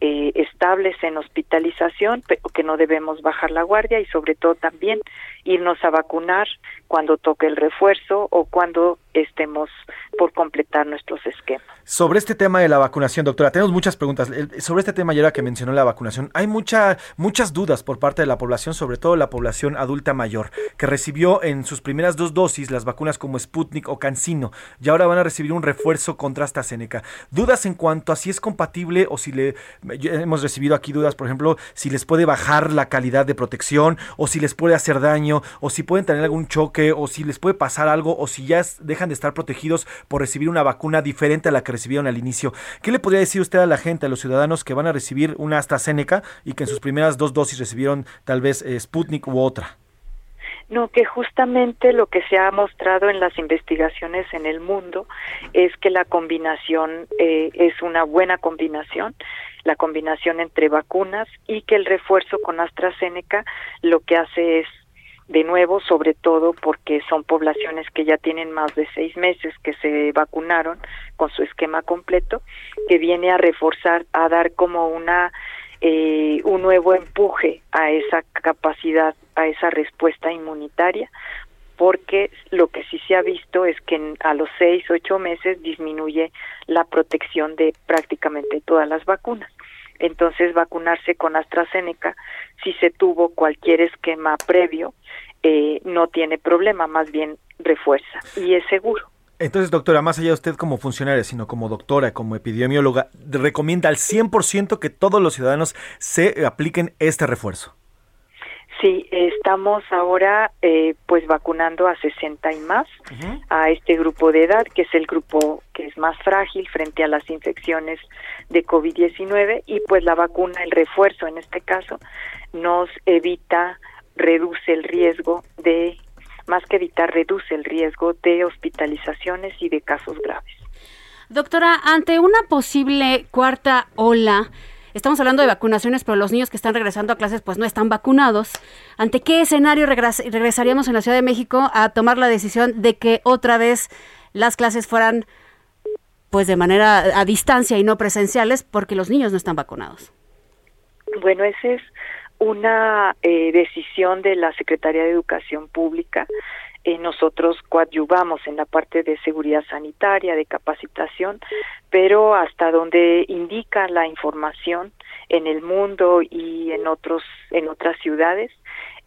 eh, estables en hospitalización, pero que no debemos bajar la guardia y sobre todo también irnos a vacunar cuando toque el refuerzo o cuando estemos por completar nuestros esquemas. Sobre este tema de la vacunación, doctora, tenemos muchas preguntas. Sobre este tema, ya que mencionó la vacunación, hay mucha, muchas dudas por parte de la población, sobre todo la población adulta mayor, que recibió en sus primeras dos dosis las vacunas como Sputnik o CanSino, y ahora van a recibir un refuerzo contra AstraZeneca. Dudas en cuanto a si es compatible o si le... Hemos recibido aquí dudas, por ejemplo, si les puede bajar la calidad de protección o si les puede hacer daño o si pueden tener algún choque o si les puede pasar algo o si ya dejan de estar protegidos por recibir una vacuna diferente a la que recibieron al inicio. ¿Qué le podría decir usted a la gente, a los ciudadanos que van a recibir una AstraZeneca y que en sus primeras dos dosis recibieron tal vez eh, Sputnik u otra? No, que justamente lo que se ha mostrado en las investigaciones en el mundo es que la combinación eh, es una buena combinación, la combinación entre vacunas y que el refuerzo con AstraZeneca lo que hace es de nuevo, sobre todo porque son poblaciones que ya tienen más de seis meses que se vacunaron con su esquema completo, que viene a reforzar, a dar como una eh, un nuevo empuje a esa capacidad, a esa respuesta inmunitaria, porque lo que sí se ha visto es que a los seis, ocho meses disminuye la protección de prácticamente todas las vacunas. Entonces, vacunarse con AstraZeneca, si se tuvo cualquier esquema previo, eh, no tiene problema, más bien refuerza y es seguro. Entonces, doctora, más allá de usted como funcionaria, sino como doctora, como epidemióloga, recomienda al 100% que todos los ciudadanos se apliquen este refuerzo. Sí, estamos ahora eh, pues vacunando a 60 y más a este grupo de edad, que es el grupo que es más frágil frente a las infecciones de COVID-19 y pues la vacuna, el refuerzo en este caso, nos evita, reduce el riesgo de, más que evitar, reduce el riesgo de hospitalizaciones y de casos graves. Doctora, ante una posible cuarta ola, Estamos hablando de vacunaciones, pero los niños que están regresando a clases pues no están vacunados. ¿Ante qué escenario regresaríamos en la Ciudad de México a tomar la decisión de que otra vez las clases fueran pues de manera a distancia y no presenciales porque los niños no están vacunados? Bueno, esa es una eh, decisión de la Secretaría de Educación Pública. Eh, nosotros coadyuvamos en la parte de seguridad sanitaria, de capacitación, pero hasta donde indica la información en el mundo y en otros en otras ciudades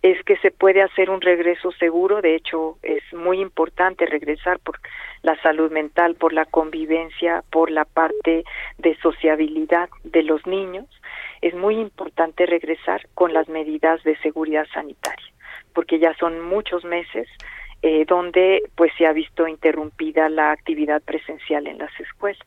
es que se puede hacer un regreso seguro, de hecho es muy importante regresar por la salud mental, por la convivencia, por la parte de sociabilidad de los niños, es muy importante regresar con las medidas de seguridad sanitaria, porque ya son muchos meses eh, donde pues se ha visto interrumpida la actividad presencial en las escuelas.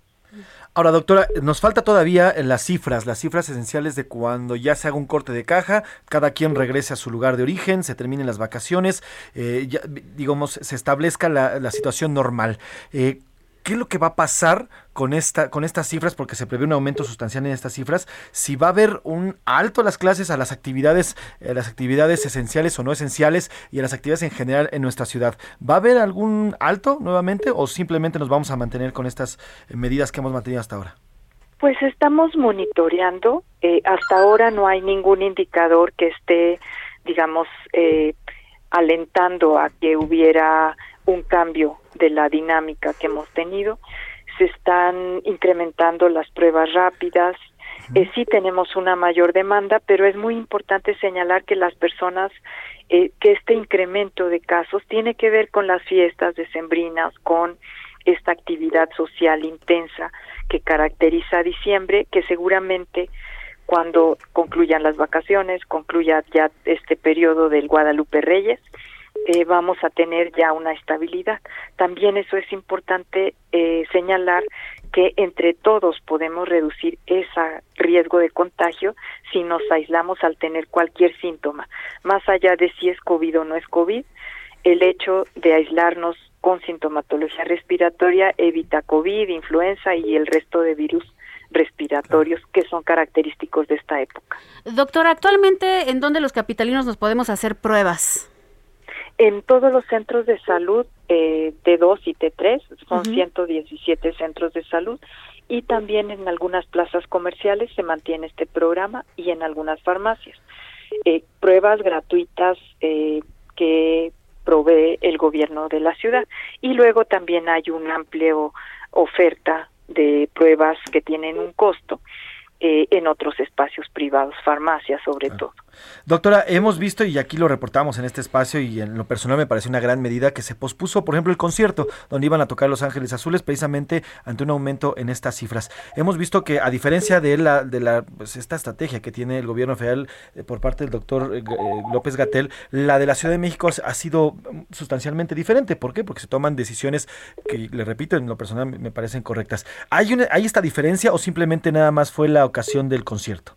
Ahora, doctora, nos falta todavía las cifras, las cifras esenciales de cuando ya se haga un corte de caja, cada quien regrese a su lugar de origen, se terminen las vacaciones, eh, ya, digamos, se establezca la, situación normal. Eh, ¿Qué es lo que va a pasar con, esta, con estas cifras? Porque se prevé un aumento sustancial en estas cifras. Si va a haber un alto a las clases, a las actividades, a las actividades esenciales o no esenciales y a las actividades en general en nuestra ciudad. ¿Va a haber algún alto nuevamente o simplemente nos vamos a mantener con estas eh, medidas que hemos mantenido hasta ahora? Pues estamos monitoreando. Eh, hasta ahora no hay ningún indicador que esté, digamos, eh, alentando a que hubiera un cambio de la dinámica que hemos tenido. Se están incrementando las pruebas rápidas. Eh, sí tenemos una mayor demanda, pero es muy importante señalar que las personas, eh, que este incremento de casos tiene que ver con las fiestas decembrinas, con esta actividad social intensa que caracteriza a diciembre, que seguramente cuando concluyan las vacaciones, concluya ya este periodo del Guadalupe Reyes, eh, vamos a tener ya una estabilidad. También eso es importante eh, señalar que entre todos podemos reducir ese riesgo de contagio si nos aislamos al tener cualquier síntoma. Más allá de si es COVID o no es COVID, el hecho de aislarnos con sintomatología respiratoria evita COVID, influenza y el resto de virus respiratorios que son característicos de esta época. Doctora, actualmente, ¿en dónde los capitalinos nos podemos hacer pruebas? En todos los centros de salud eh, T2 y T3, son 117 centros de salud, y también en algunas plazas comerciales se mantiene este programa y en algunas farmacias. Eh, pruebas gratuitas eh, que provee el gobierno de la ciudad. Y luego también hay una amplia oferta de pruebas que tienen un costo eh, en otros espacios privados, farmacias sobre todo. Doctora, hemos visto y aquí lo reportamos en este espacio y en lo personal me parece una gran medida que se pospuso, por ejemplo, el concierto donde iban a tocar Los Ángeles Azules precisamente ante un aumento en estas cifras. Hemos visto que a diferencia de la de la pues, esta estrategia que tiene el gobierno federal eh, por parte del doctor eh, López Gatel, la de la Ciudad de México ha sido sustancialmente diferente. ¿Por qué? Porque se toman decisiones que, le repito, en lo personal me parecen correctas. ¿Hay, una, ¿Hay esta diferencia o simplemente nada más fue la ocasión del concierto?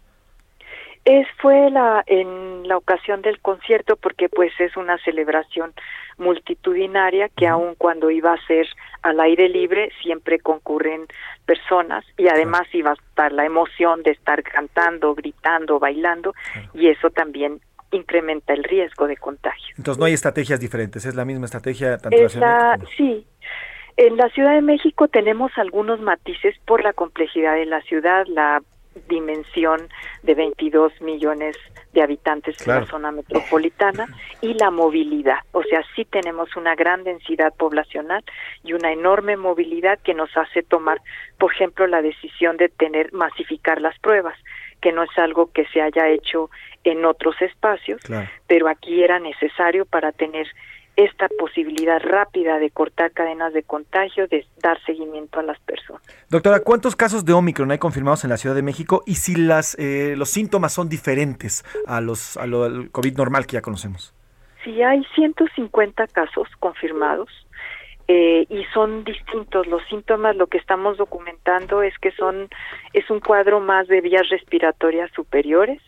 Es fue la en la ocasión del concierto porque pues es una celebración multitudinaria que aun cuando iba a ser al aire libre siempre concurren personas y además iba a estar la emoción de estar cantando, gritando, bailando y eso también incrementa el riesgo de contagio. Entonces no hay estrategias diferentes, es la misma estrategia tanto la Sí, en la Ciudad de México tenemos algunos matices por la complejidad de la ciudad, la dimensión de 22 millones de habitantes en la zona metropolitana y la movilidad. O sea, sí tenemos una gran densidad poblacional y una enorme movilidad que nos hace tomar, por ejemplo, la decisión de tener masificar las pruebas, que no es algo que se haya hecho en otros espacios, pero aquí era necesario para tener esta posibilidad rápida de cortar cadenas de contagio, de dar seguimiento a las personas. Doctora, ¿cuántos casos de Omicron hay confirmados en la Ciudad de México y si las, eh, los síntomas son diferentes a los a lo, al COVID normal que ya conocemos? Sí, hay 150 casos confirmados eh, y son distintos los síntomas. Lo que estamos documentando es que son es un cuadro más de vías respiratorias superiores,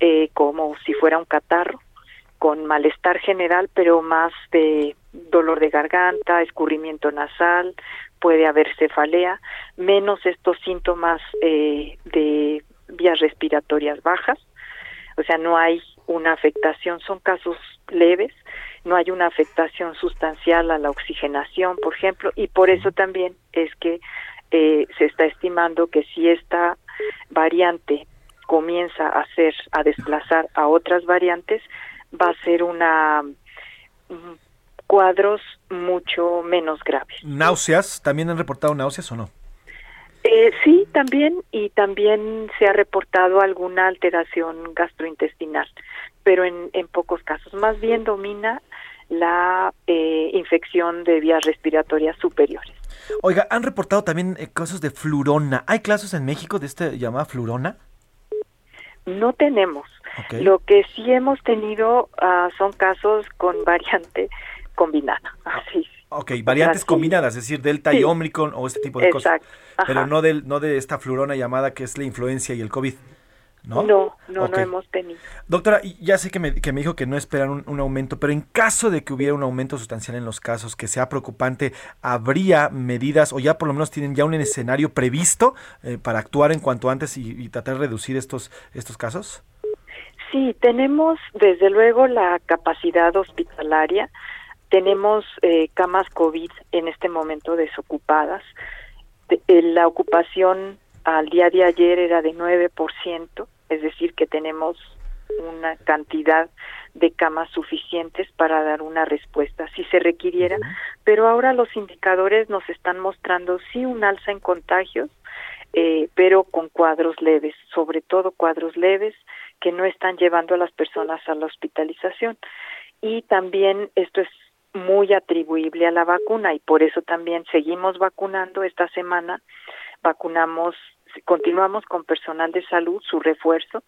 eh, como si fuera un catarro con malestar general, pero más de dolor de garganta, escurrimiento nasal, puede haber cefalea, menos estos síntomas eh, de vías respiratorias bajas, o sea, no hay una afectación, son casos leves, no hay una afectación sustancial a la oxigenación, por ejemplo, y por eso también es que eh, se está estimando que si esta variante comienza a hacer, a desplazar a otras variantes, va a ser una mm, cuadros mucho menos graves. ¿Náuseas? ¿También han reportado náuseas o no? Eh, sí, también, y también se ha reportado alguna alteración gastrointestinal, pero en, en pocos casos. Más bien domina la eh, infección de vías respiratorias superiores. Oiga, han reportado también eh, casos de flurona. ¿Hay casos en México de este llamada flurona? No tenemos. Lo que sí hemos tenido uh, son casos con variante combinada. Así. Ok, variantes combinadas, es decir, Delta y Omicron o este tipo de cosas. Pero no, del, no de esta flurona llamada que es la influencia y el COVID. ¿No? No, no, hemos tenido. Doctora, ya sé que me, que me dijo que no esperan un, aumento, pero en caso de que hubiera un aumento sustancial en los casos, que sea preocupante, ¿habría medidas o ya por lo menos tienen ya un escenario previsto eh, para actuar en cuanto antes y, y, tratar de reducir estos, estos casos? Sí, tenemos desde luego la capacidad hospitalaria, tenemos eh, camas COVID en este momento desocupadas, eh, la ocupación al día de ayer era de 9%, es decir, que tenemos una cantidad de camas suficientes para dar una respuesta si se requiriera, pero ahora los indicadores nos están mostrando sí un alza en contagios, eh, pero con cuadros leves, sobre todo cuadros leves que no están llevando a las personas a la hospitalización. Y también esto es muy atribuible a la vacuna y por eso también seguimos vacunando. Esta semana, vacunamos continuamos con personal de salud, su refuerzo,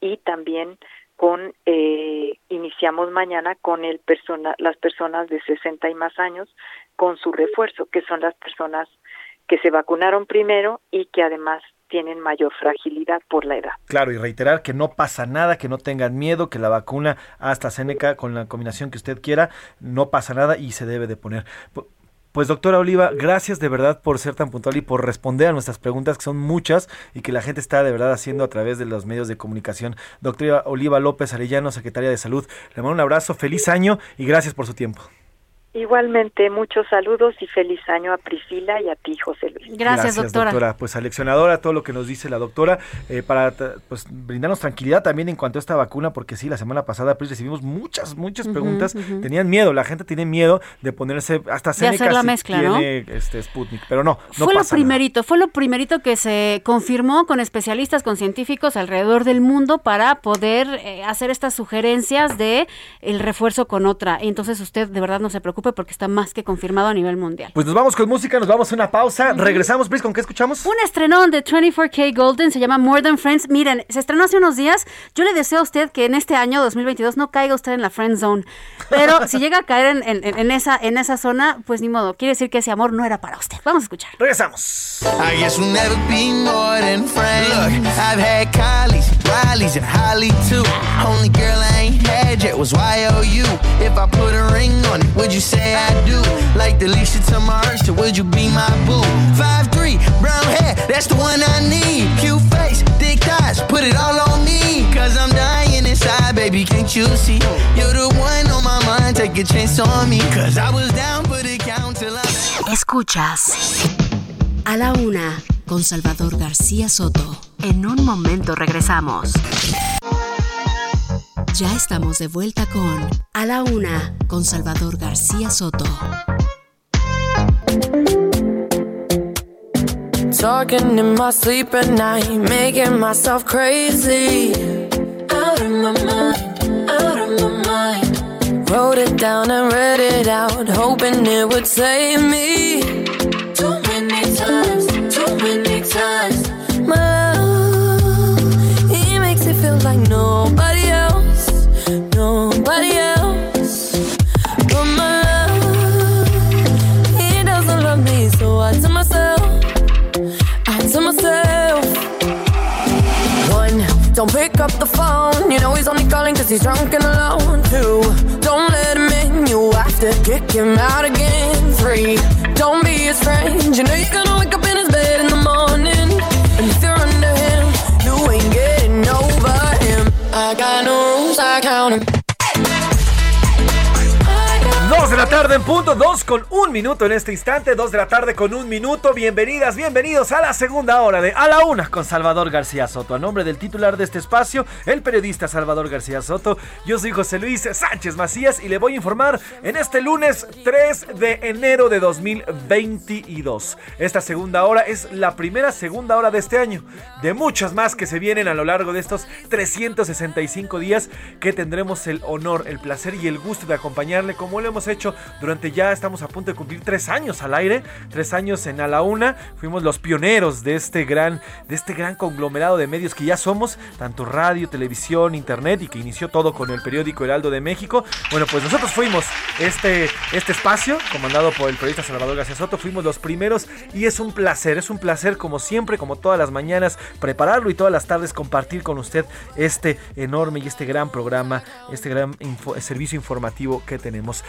y también con eh, iniciamos mañana con el persona, las personas de 60 y más años con su refuerzo, que son las personas que se vacunaron primero y que además tienen mayor fragilidad por la edad. Claro, y reiterar que no pasa nada, que no tengan miedo, que la vacuna AstraZeneca con la combinación que usted quiera, no pasa nada y se debe de poner. Pues doctora Oliva, gracias de verdad por ser tan puntual y por responder a nuestras preguntas, que son muchas y que la gente está de verdad haciendo a través de los medios de comunicación. Doctora Oliva López Arellano, secretaria de Salud, le mando un abrazo, feliz año y gracias por su tiempo. Igualmente, muchos saludos y feliz año a Priscila y a ti, José Luis. Gracias, doctora. Pues aleccionadora todo lo que nos dice la doctora, eh, para pues, brindarnos tranquilidad también en cuanto a esta vacuna, porque sí, la semana pasada pues, recibimos muchas, muchas preguntas. Tenían miedo, la gente tiene miedo de ponerse hasta de hacer la mezcla, ¿no? este Sputnik, pero no, no Fue lo primerito, fue lo primerito que se confirmó con especialistas, con científicos alrededor del mundo para poder eh, hacer estas sugerencias de el refuerzo con otra. Entonces usted de verdad no se preocupe porque está más que confirmado a nivel mundial. Pues nos vamos con música, nos vamos a una pausa. Regresamos, Pris, ¿con qué escuchamos? Un estrenón de 24K Golden, se llama More Than Friends. Miren, se estrenó hace unos días. Yo le deseo a usted que en este año 2022 no caiga usted en la friend zone. Pero si llega a caer en, esa, en esa zona, pues ni modo. Quiere decir que ese amor no era para usted. Vamos a escuchar. Regresamos. I guess we'll never be more than friends. Look, I've had Kylie's, Riley's, and Holly too. Only girl I ain't had yet was YOU. If I put a ring on it, would you say I do? Like Alicia to my Archer, would you be my boo? Five three, brown hair, that's the one I need. Cute face, thick thighs, put it all on me. Cause I'm dying inside, baby, can't you see? You're the one on my mind, take a chance on me. Cause I was down for the count till I... Escuchas a la una con Salvador García Soto. En un momento regresamos. Ya estamos de vuelta con A la Una con Salvador García Soto. Talking in my sleep at night, making myself crazy. Out of my mind, out of my mind. Wrote it down and read it out, hoping it would save me. Too many times, too many times. My love, he makes it feel like nobody know he's only calling cause he's drunk and alone. too don't let him in. You have to kick him out again. Three, don't be his friend. You know you're gonna wake up de la tarde en punto, dos con un minuto en este instante, dos de la tarde con un minuto. Bienvenidas, bienvenidos a la segunda hora de A la Una con Salvador García Soto. A nombre del titular de este espacio, el periodista Salvador García Soto, yo soy José Luis Sánchez Macías y le voy a informar en este lunes 3 de enero de 2022. Esta segunda hora es la primera segunda hora de este año, de muchas más que se vienen a lo largo de estos 365 días que tendremos el honor, el placer y el gusto de acompañarle como lo hemos hecho durante ya estamos a punto de cumplir tres años al aire, tres años en A la Una. Fuimos los pioneros de este gran, de este gran conglomerado de medios que ya somos, tanto radio, televisión, internet y que inició todo con el periódico Heraldo de México. Bueno, pues nosotros fuimos este, este espacio, comandado por el periodista Salvador García Soto, fuimos los primeros y es un placer, es un placer como siempre, como todas las mañanas, prepararlo y todas las tardes compartir con usted este enorme y este gran programa, este gran servicio informativo que tenemos.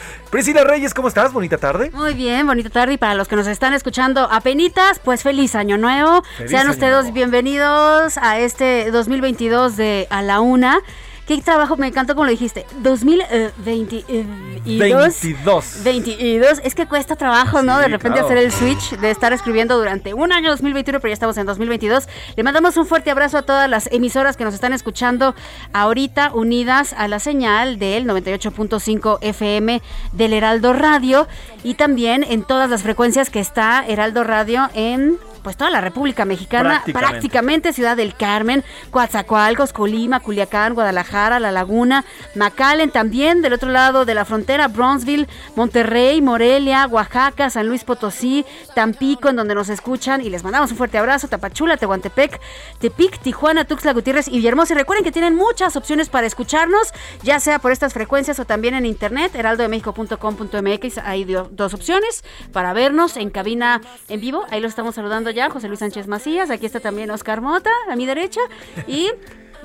Priscila Reyes, ¿cómo estás? Bonita tarde. Muy bien, bonita tarde. Y para los que nos están escuchando a penitas, pues feliz año nuevo. Feliz Sean año ustedes nuevo. bienvenidos a este 2022 de A la Una. Qué trabajo, me encantó como lo dijiste. 2022. 22. 22. Es que cuesta trabajo, ¿no? De repente claro. hacer el switch de estar escribiendo durante un año 2021, pero ya estamos en 2022. Le mandamos un fuerte abrazo a todas las emisoras que nos están escuchando ahorita, unidas a la señal del 98.5 FM del Heraldo Radio y también en todas las frecuencias que está Heraldo Radio en pues toda la República Mexicana, Prácticamente. prácticamente Ciudad del Carmen, Coatzacoalcos, Colima, Culiacán, Guadalajara, La Laguna, McAllen también, del otro lado de la frontera, Bronzeville, Monterrey, Morelia, Oaxaca, San Luis Potosí, Tampico, en donde nos escuchan y les mandamos un fuerte abrazo, Tapachula, Tehuantepec, Tepic, Tijuana, Tuxtla Gutiérrez y Villahermosa. Y recuerden que tienen muchas opciones para escucharnos, ya sea por estas frecuencias o también en internet, heraldodemexico.com.mx, hay dos opciones para vernos en cabina en vivo, ahí lo estamos saludando José Luis Sánchez Macías, aquí está también Oscar Mota, a mi derecha, y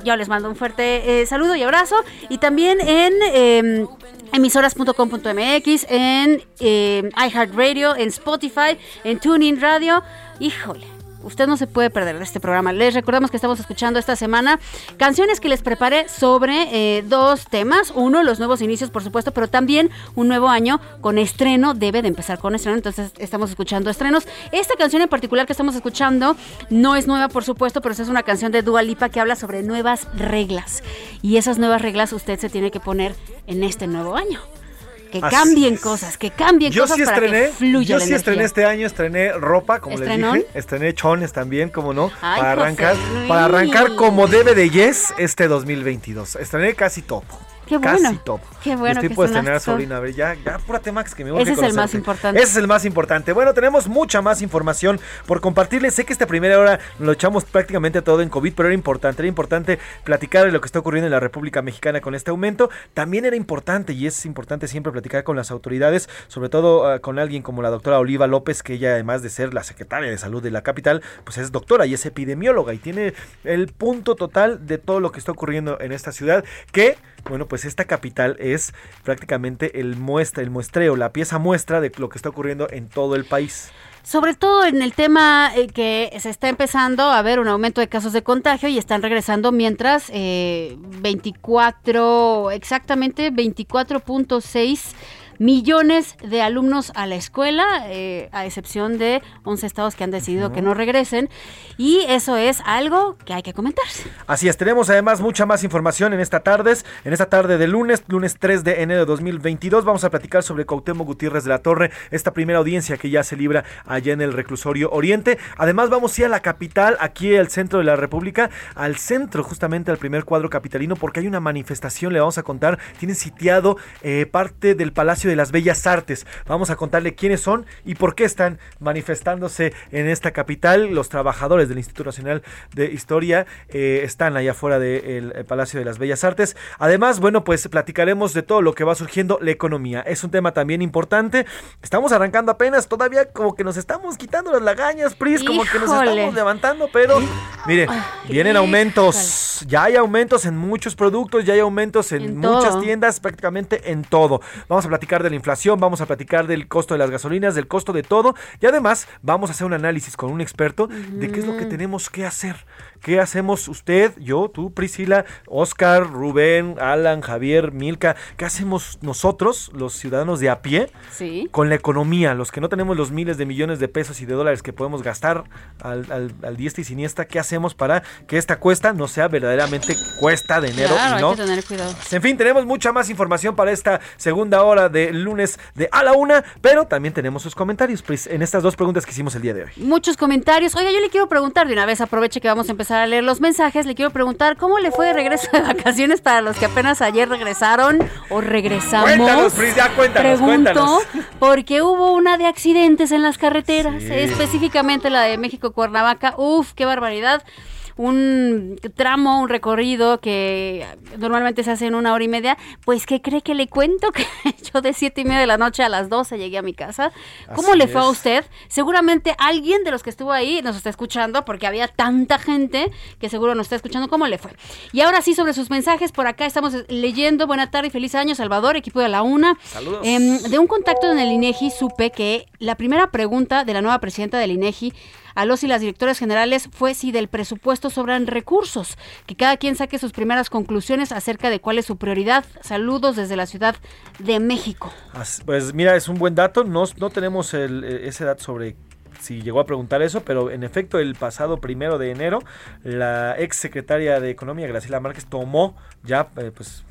yo les mando un fuerte eh, saludo y abrazo. Y también en em, emisoras.com.mx, en eh, iHeartRadio, en Spotify, en TuneIn Radio. Híjole Usted no se puede perder de este programa. Les recordamos que estamos escuchando esta semana canciones que les preparé sobre eh, dos temas. Uno, los nuevos inicios, por supuesto, pero también un nuevo año con estreno. Debe de empezar con estreno, entonces estamos escuchando estrenos. Esta canción en particular que estamos escuchando no es nueva, por supuesto, pero es una canción de Dua Lipa que habla sobre nuevas reglas. Y esas nuevas reglas usted se tiene que poner en este nuevo año que cambien cosas, que cambien cosas para que fluya Yo sí estrené este año, estrené ropa, como les dije, estrené chones también, como no, para arrancar, para arrancar como debe de Yes este 2022. Estrené casi todo. Qué bueno. Casi top. Qué bueno. Estoy por tener a sobrina. A ver, ya, ya, apúrate, Max, que me voy Ese es el más importante. Ese es el más importante. Bueno, tenemos mucha más información por compartirles. Sé que esta primera hora lo echamos prácticamente todo en COVID, pero era importante. Era importante platicar de lo que está ocurriendo en la República Mexicana con este aumento. También era importante, y es importante siempre platicar con las autoridades, sobre todo uh, con alguien como la doctora Oliva López, que ella, además de ser la secretaria de salud de la capital, pues es doctora y es epidemióloga y tiene el punto total de todo lo que está ocurriendo en esta ciudad, que bueno, pues esta capital es prácticamente el muestra, el muestreo, la pieza muestra de lo que está ocurriendo en todo el país. Sobre todo en el tema eh, que se está empezando a ver un aumento de casos de contagio y están regresando mientras eh, 24, exactamente 24.6 millones de alumnos a la escuela, eh, a excepción de 11 estados que han decidido que no regresen. Y eso es algo que hay que comentarse. Así es, tenemos además mucha más información en esta tarde, en esta tarde de lunes, lunes 3 de enero de 2022. Vamos a platicar sobre Cautemo Gutiérrez de la Torre, esta primera audiencia que ya se libra allá en el reclusorio Oriente. Además vamos a ir a la capital, aquí al centro de la República, al centro justamente al primer cuadro capitalino, porque hay una manifestación, le vamos a contar, tienen sitiado eh, parte del Palacio de las Bellas Artes. Vamos a contarle quiénes son y por qué están manifestándose en esta capital. Los trabajadores del Instituto Nacional de Historia eh, están allá afuera del Palacio de las Bellas Artes. Además, bueno, pues platicaremos de todo lo que va surgiendo la economía. Es un tema también importante. Estamos arrancando apenas, todavía como que nos estamos quitando las lagañas, Pris, como que nos estamos levantando, pero mire, vienen aumentos. Ya hay aumentos en muchos productos, ya hay aumentos en, muchas tiendas, prácticamente en todo. Vamos a platicar de la inflación, vamos a platicar del costo de las gasolinas, del costo de todo y además vamos a hacer un análisis con un experto de qué es lo que tenemos que hacer. ¿Qué hacemos usted, yo, tú, Priscila, Oscar, Rubén, Alan, Javier, Milka? ¿Qué hacemos nosotros, los ciudadanos de a pie, con la economía? Los que no tenemos los miles de millones de pesos y de dólares que podemos gastar al, al, al diestra y siniestra, ¿qué hacemos para que esta cuesta no sea verdaderamente cuesta de enero? Claro, no? hay que tener cuidado. En fin, tenemos mucha más información para esta segunda hora de lunes de a la una, pero también tenemos sus comentarios, Pris, en estas dos preguntas que hicimos el día de hoy. Muchos comentarios. Oiga, yo le quiero preguntar de una vez, aproveche que vamos a empezar a leer los mensajes, le quiero preguntar cómo le fue de regreso de vacaciones para los que apenas ayer regresaron o regresamos. Cuéntanos, Pris, ya cuéntanos, Pregunto, cuéntanos. porque hubo una de accidentes en las carreteras, específicamente la de México-Cuernavaca. Uf, qué barbaridad un tramo, un recorrido que normalmente se hace en una hora y media, pues ¿qué cree que le cuento? Que yo de siete y media de la noche a las 12 llegué a mi casa. ¿Cómo Así le fue a usted? Seguramente alguien de los que estuvo ahí nos está escuchando porque había tanta gente que seguro nos está escuchando. ¿Cómo le fue? Y ahora sí, sobre sus mensajes, por acá estamos leyendo. Buena tarde y feliz año, Salvador, equipo de la UNA. Saludos. Em, de un contacto en el INEGI supe que la primera pregunta de la nueva presidenta del INEGI a los y las directoras generales fue si del presupuesto sobran recursos, que cada quien saque sus primeras conclusiones acerca de cuál es su prioridad. Saludos desde la Ciudad de México. Pues mira, es un buen dato. No, no tenemos el- eh, ese dato sobre si llegó a preguntar eso, pero en efecto el pasado primero de enero la ex secretaria de Economía, Graciela Márquez, tomó ya, eh, pues,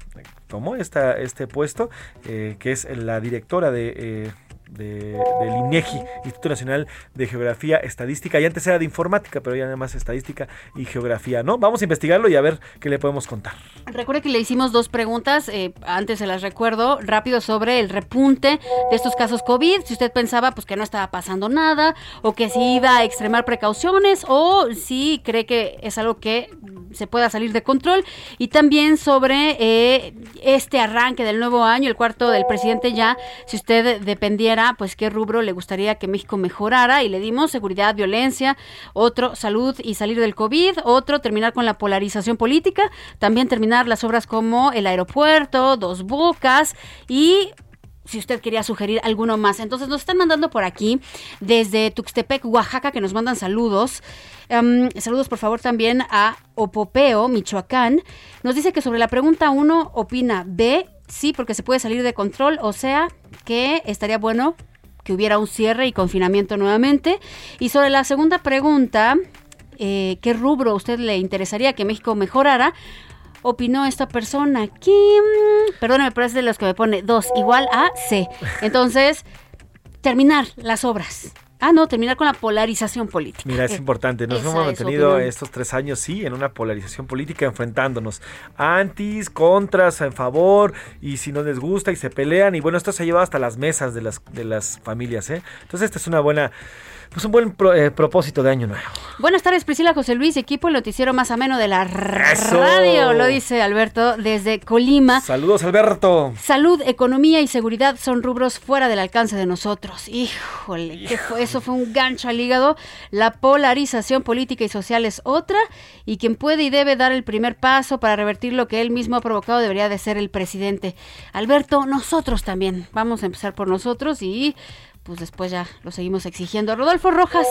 tomó esta, este puesto, eh, que es la directora de... eh, de- del INEGI, Instituto Nacional de Geografía Estadística, y antes era de informática, pero ya nada más estadística y geografía, ¿no? Vamos a investigarlo y a ver qué le podemos contar. Recuerde que le hicimos dos preguntas, eh, antes se las recuerdo, rápido sobre el repunte de estos casos COVID, si usted pensaba pues que no estaba pasando nada, o que si iba a extremar precauciones, o si cree que es algo que se pueda salir de control, y también sobre eh, este arranque del nuevo año, el cuarto del presidente ya, si usted dependiera pues qué rubro le gustaría que México mejorara y le dimos seguridad, violencia, otro salud y salir del COVID, otro terminar con la polarización política, también terminar las obras como el aeropuerto, dos bocas y si usted quería sugerir alguno más. Entonces nos están mandando por aquí desde Tuxtepec, Oaxaca, que nos mandan saludos. Em, saludos por favor también a Opopeo, Michoacán. Nos dice que sobre la pregunta 1 opina B, sí, porque se puede salir de control, o sea que estaría bueno que hubiera un cierre y confinamiento nuevamente. Y sobre la segunda pregunta, eh, ¿qué rubro a usted le interesaría que México mejorara? opinó esta persona. Kim, perdóname, pero es de los que me pone 2 igual a C. Entonces, terminar las obras. Ah, no, terminar con la polarización política. Mira, es Eh, importante. Nos hemos mantenido estos tres años, sí, en una polarización política, enfrentándonos. Antis, contras, en favor, y si no les gusta y se pelean. Y bueno, esto se ha llevado hasta las mesas de las, de las familias, ¿eh? Entonces, esta es una buena, pues un buen pro- eh, propósito de año nuevo. Buenas tardes, Priscila José Luis, equipo el noticiero más ameno de la ¡Eso! radio, lo dice Alberto desde Colima. Saludos, Alberto. Salud, economía y seguridad son rubros fuera del alcance de nosotros. Híjole, eso fue un gancho al hígado. La polarización política y social es otra y quien puede y debe dar el primer paso para revertir lo que él mismo ha provocado debería de ser el presidente. Alberto, nosotros también. Vamos a empezar por nosotros y pues después ya lo seguimos exigiendo. Rodolfo Rojas,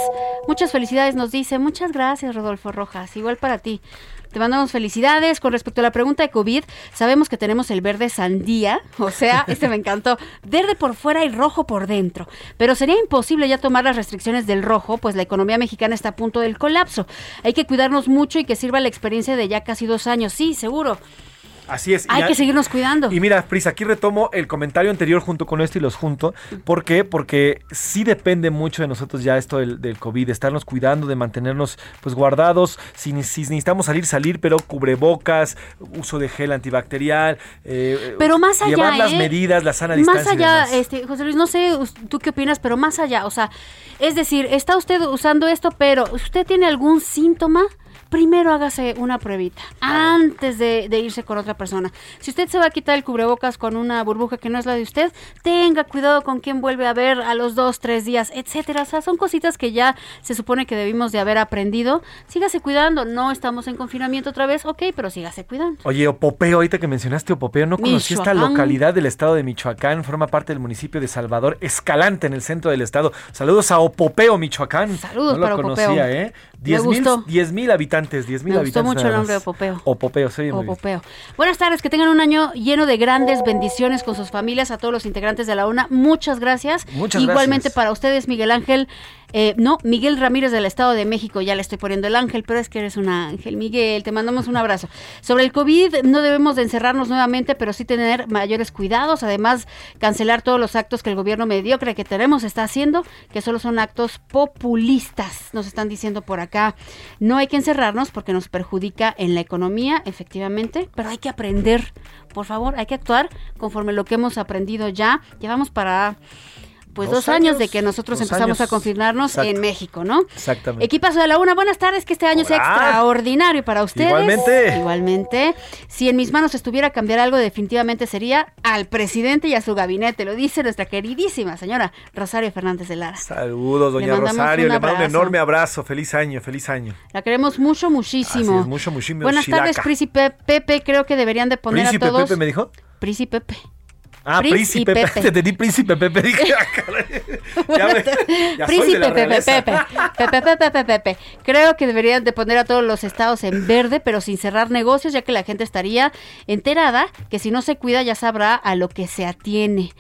muchas felicidades nos dice. Muchas gracias, Rodolfo Rojas. Igual para ti. Te mandamos felicidades. Con respecto a la pregunta de COVID, sabemos que tenemos el verde sandía, o sea, este me encantó, verde por fuera y rojo por dentro. Pero sería imposible ya tomar las restricciones del rojo, pues la economía mexicana está a punto del colapso. Hay que cuidarnos mucho y que sirva la experiencia de ya casi dos años. Sí, seguro. Así es. Hay que seguirnos cuidando. Y mira, Pris, aquí retomo el comentario anterior junto con esto y los junto. ¿Por qué? Porque sí depende mucho de nosotros ya esto del, del COVID, de estarnos cuidando, de mantenernos pues guardados. Si, si necesitamos salir, salir, pero cubrebocas, uso de gel antibacterial. eh, Pero más allá, Llevar las ¿eh? medidas, la sana distancia. Más allá, este, José Luis, no sé tú qué opinas, pero más allá, o sea, es decir, está usted usando esto, pero usted tiene algún síntoma, primero hágase una pruebita antes de, de irse con otra persona. Si usted se va a quitar el cubrebocas con una burbuja que no es la de usted, tenga cuidado con quién vuelve a ver a los dos, tres días, etcétera. O sea, son cositas que ya se supone que debimos de haber aprendido. Sígase cuidando, no estamos en confinamiento otra vez, ok, pero sígase cuidando. Oye, Opopeo, ahorita que mencionaste Opopeo, no conocí esta localidad del estado de Michoacán, forma parte del municipio de Salvador Escalante, en el centro del estado. Saludos a Opopeo, Michoacán. Saludos no para lo Opopeo. conocía, ¿eh? Me 10 mil gustó. 10 mil habitantes, 10 mil Me habitantes. gustó mucho el nombre. Opopeo. Opopeo, sí, muy bien. Opopeo. Buenas tardes, que tengan un año lleno de grandes bendiciones con sus familias, a todos los integrantes de la UNA. Muchas gracias. Muchas Igualmente gracias. para ustedes, Miguel Ángel. Eh, no, Miguel Ramírez del Estado de México, ya le estoy poniendo el ángel, pero es que eres un ángel, Miguel, te mandamos un abrazo. Sobre el COVID, no debemos de encerrarnos nuevamente, pero sí tener mayores cuidados, además cancelar todos los actos que el gobierno mediocre que tenemos está haciendo, que solo son actos populistas, nos están diciendo por acá. No hay que encerrarnos porque nos perjudica en la economía, efectivamente, pero hay que aprender, por favor, hay que actuar conforme lo que hemos aprendido ya. Llevamos para pues dos, Dos años, años, de que nosotros empezamos años. a confinarnos Exacto. en México, ¿no? Exactamente. Equipazo de la una, buenas tardes, que este año sea extraordinario para ustedes. Igualmente. Igualmente. Si en mis manos estuviera cambiar algo, definitivamente sería al presidente y a su gabinete. Lo dice nuestra queridísima señora Rosario Fernández de Lara. Saludos, doña Rosario. Le mando un enorme abrazo. Feliz año, feliz año. La queremos mucho, muchísimo. Es, mucho, muchísimo. Buenas tardes. Príncipe Pepe. Creo que deberían de poner ¿Príncipe a todos. Pepe me dijo? Príncipe Pepe. Ah, Príncipe Pepe. Te entendí Príncipe Pepe. Dije, ah. Ya me- ya Príncipe Pepe. Pepe, Pepe, Pepe, Pepe, Pepe. Creo que deberían de poner a todos los estados en verde, pero sin cerrar negocios, ya que la gente estaría enterada que si no se cuida ya sabrá a lo que se atiene.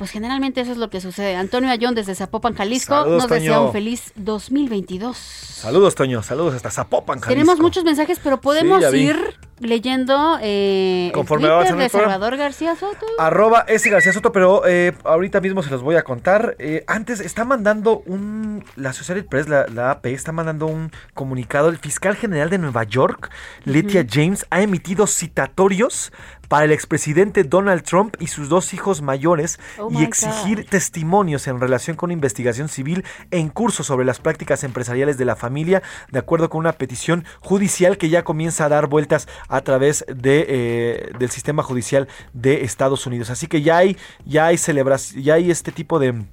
Pues generalmente eso es lo que sucede. Antonio Ayón desde Zapopan, Jalisco, Saludos, nos desea Toño. un feliz 2022. Saludos, Toño. Saludos hasta Zapopan, Jalisco. Tenemos muchos mensajes, pero podemos ir leyendo eh, el Conforme Twitter avanza de el. Salvador García Soto. Arroba S. García Soto, pero eh, ahorita mismo se los voy a contar. Eh, antes está mandando un. La Associated Press, la, la AP, está mandando un comunicado. El fiscal general de Nueva York, Letia James, ha emitido citatorios para el expresidente Donald Trump y sus dos hijos mayores Oh y exigir testimonios en relación con una investigación civil en curso sobre las prácticas empresariales de la familia, de acuerdo con una petición judicial que ya comienza a dar vueltas a través de, eh, del sistema judicial de Estados Unidos. Así que ya hay, ya hay celebración, ya hay este tipo de